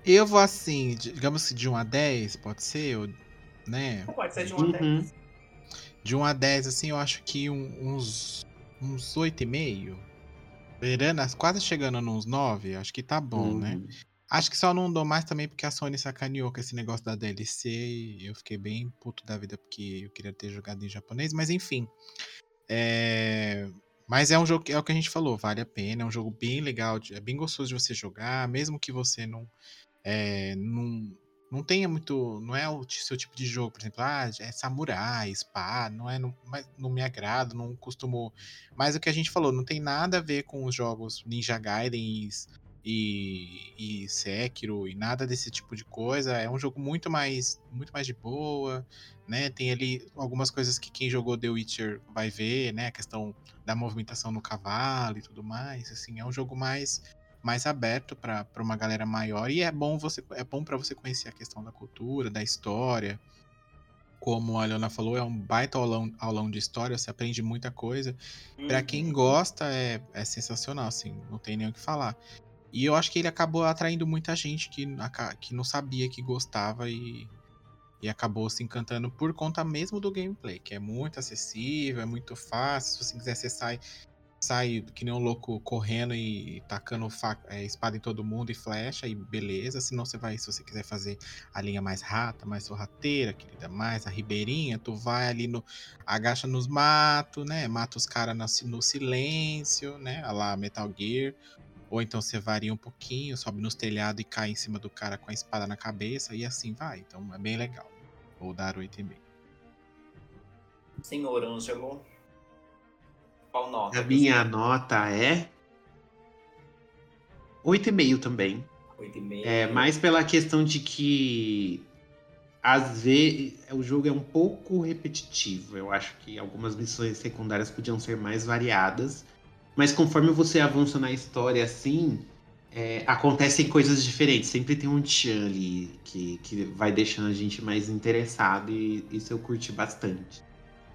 Eu vou assim, digamos que de 1 a 10, pode ser? Ou, né? Pode ser de um Uhum. a dez. De 1 a 10, assim, eu acho que um- uns, uns 8,5. Beirando, as- quase chegando nos 9, acho que tá bom, né? Acho que só não dou mais também porque a Sony sacaneou com esse negócio da DLC e eu fiquei bem puto da vida porque eu queria ter jogado em japonês, mas enfim. É, Mas é um jogo, que- é o que a gente falou, vale a pena, é um jogo bem legal, é bem gostoso de você jogar, mesmo que você não, é, não, não tenha muito, não é o seu tipo de jogo, por exemplo, ah, é samurai, spa, não é, não, mas não me agrada, não costumo, mas o que a gente falou, não tem nada a ver com os jogos Ninja Gaiden e e, e Sekiro e nada desse tipo de coisa. É um jogo muito mais, muito mais de boa, né? Tem ali algumas coisas que quem jogou The Witcher vai ver, né? A questão da movimentação no cavalo e tudo mais. Assim, é um jogo mais mais aberto para uma galera maior e é bom você é bom para você conhecer a questão da cultura, da história. Como a Leona falou, é um baita aulão, aulão de história, você aprende muita coisa. Uhum. quem gosta, é, é sensacional, assim, não tem nem o que falar. E eu acho que ele acabou atraindo muita gente que, que não sabia que gostava e, e acabou se encantando por conta mesmo do gameplay, que é muito acessível, é muito fácil. Se você quiser, você sai, sai que nem um louco correndo e tacando é, espada em todo mundo e flecha, e beleza. Senão você vai, se você quiser fazer a linha mais rata, mais sorrateira, querida, mais a ribeirinha, tu vai ali no. agacha nos matos, né? Mata os caras no, no silêncio, né? A lá Metal Gear. Ou então você varia um pouquinho, sobe nos telhados e cai em cima do cara com a espada na cabeça, e assim vai. Então é bem legal. Vou dar 8,5. Senhor Ângelo. Qual nota? A minha nota é 8,5 também. 8,5. É, mais pela questão de que às vezes o jogo é um pouco repetitivo. Eu acho que algumas missões secundárias podiam ser mais variadas. Mas conforme você avança na história assim, é, acontecem coisas diferentes. Sempre tem um tchan ali que, que vai deixando a gente mais interessado e isso eu curti bastante.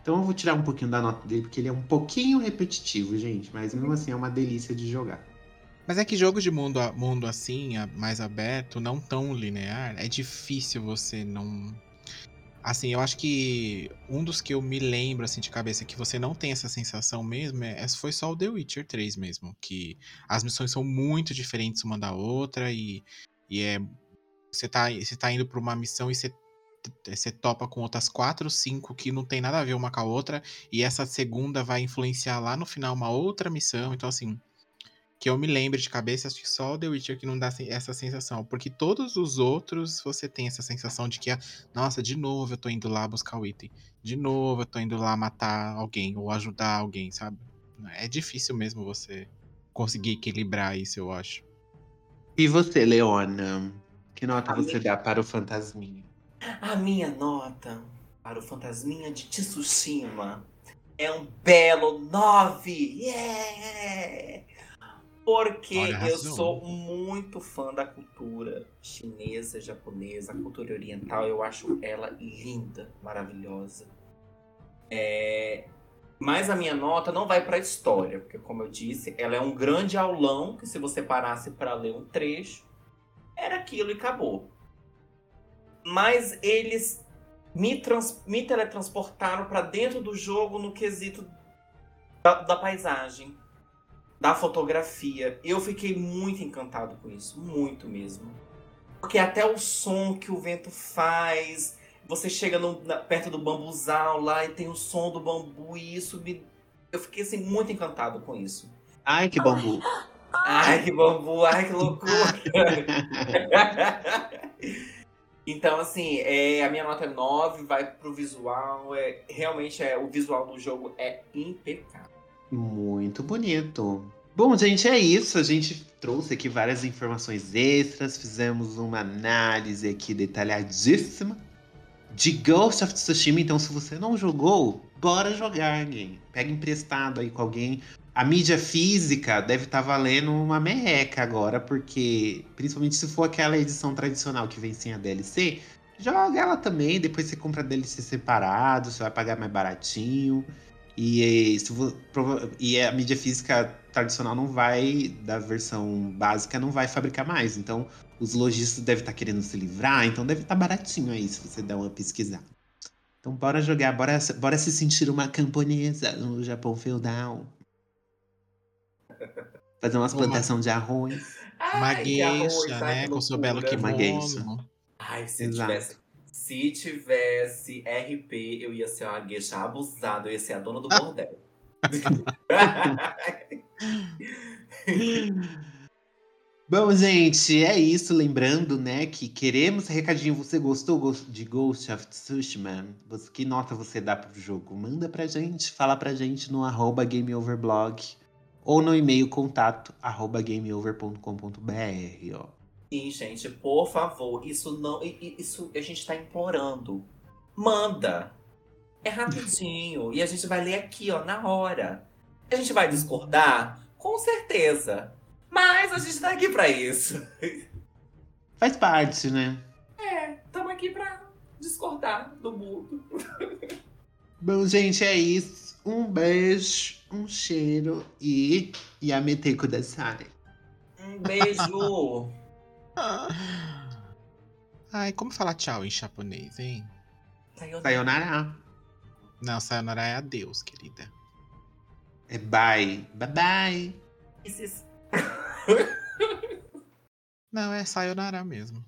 Então eu vou tirar um pouquinho da nota dele, porque ele é um pouquinho repetitivo, gente. Mas mesmo assim é uma delícia de jogar. Mas é que jogos de mundo, mundo assim, mais aberto, não tão linear, é difícil você não. Assim, eu acho que um dos que eu me lembro, assim, de cabeça, que você não tem essa sensação mesmo, é, essa foi só o The Witcher 3 mesmo. Que as missões são muito diferentes uma da outra e, e é. Você tá, você tá indo pra uma missão e você, você topa com outras quatro, cinco que não tem nada a ver uma com a outra. E essa segunda vai influenciar lá no final uma outra missão. Então, assim, que eu me lembre de cabeça, acho que só o The Witcher que não dá essa sensação. Porque todos os outros você tem essa sensação de que, ah, nossa, de novo eu tô indo lá buscar o item. De novo eu tô indo lá matar alguém ou ajudar alguém, sabe? É difícil mesmo você conseguir equilibrar isso, eu acho. E você, Leona? Que nota A você minha- dá para o Fantasminha? A minha nota para o Fantasminha de Tsushima é um belo 9! Yeah! Porque Olha, eu sou muito fã da cultura chinesa, japonesa, cultura oriental. Eu acho ela linda, maravilhosa. É, Mas a minha nota não vai para a história, porque, como eu disse, ela é um grande aulão que, se você parasse para ler um trecho, era aquilo e acabou. Mas eles me, trans- me teletransportaram para dentro do jogo no quesito da, da paisagem, da fotografia. Eu fiquei muito encantado com isso, muito mesmo. Porque até o som que o vento faz, você chega no- na- perto do bambuzal lá e tem o som do bambu e isso me. Eu fiquei assim muito encantado com isso. Ai, que bambu. Ai, que bambu, ai, que loucura! (laughs) então, assim, é, a minha nota é 9, vai pro visual. É, realmente, é, o visual do jogo é impecável. Muito bonito. Bom, gente, é isso. A gente trouxe aqui várias informações extras, fizemos uma análise aqui detalhadíssima de Ghost of Tsushima. Então, se você não jogou, bora jogar, alguém. Pega emprestado aí com alguém. A mídia física deve estar valendo uma merreca agora, porque principalmente se for aquela edição tradicional que vem sem a DLC, joga ela também. Depois você compra a DLC separado, você vai pagar mais baratinho. E, eh, se e a mídia física tradicional não vai, da versão básica, não vai fabricar mais. Então, os lojistas devem estar querendo se livrar, então deve estar baratinho aí se você der uma pesquisada. Então, bora jogar, bora, bora se sentir uma camponesa no Japão feudal. (laughs) Fazer umas Uma- plantações de arroz. Uma Ai, gueixa, ai, né? Com seu belo. Uma kimono. Ai, se Exato. tivesse. Se tivesse RP, eu ia ser uma gueixa abusada, eu ia ser a dona do bordel. (laughs) Bom, gente, é isso. Lembrando, né, que queremos recadinho. Você gostou gos- de Ghost of Tsushima? Que nota você dá pro jogo? Manda pra gente, fala pra gente no arroba gameoverblog ou no e-mail contato arroba gameover.com.br, ó. Sim, gente, por favor, isso não. Isso a gente tá implorando. Manda! É rapidinho. e a gente vai ler aqui, ó, na hora. A gente vai discordar? Com certeza. Mas a gente tá aqui pra isso. Faz parte, né? É, estamos aqui pra discordar do mundo. Bom, gente, é isso. Um beijo, um cheiro e Yamete Kudasai. Um beijo. (laughs) Ai, como falar tchau em japonês, hein? Sayonara. Não, sayonara é adeus, querida. É bye. Bye bye. Esses- Não, é sayonara mesmo.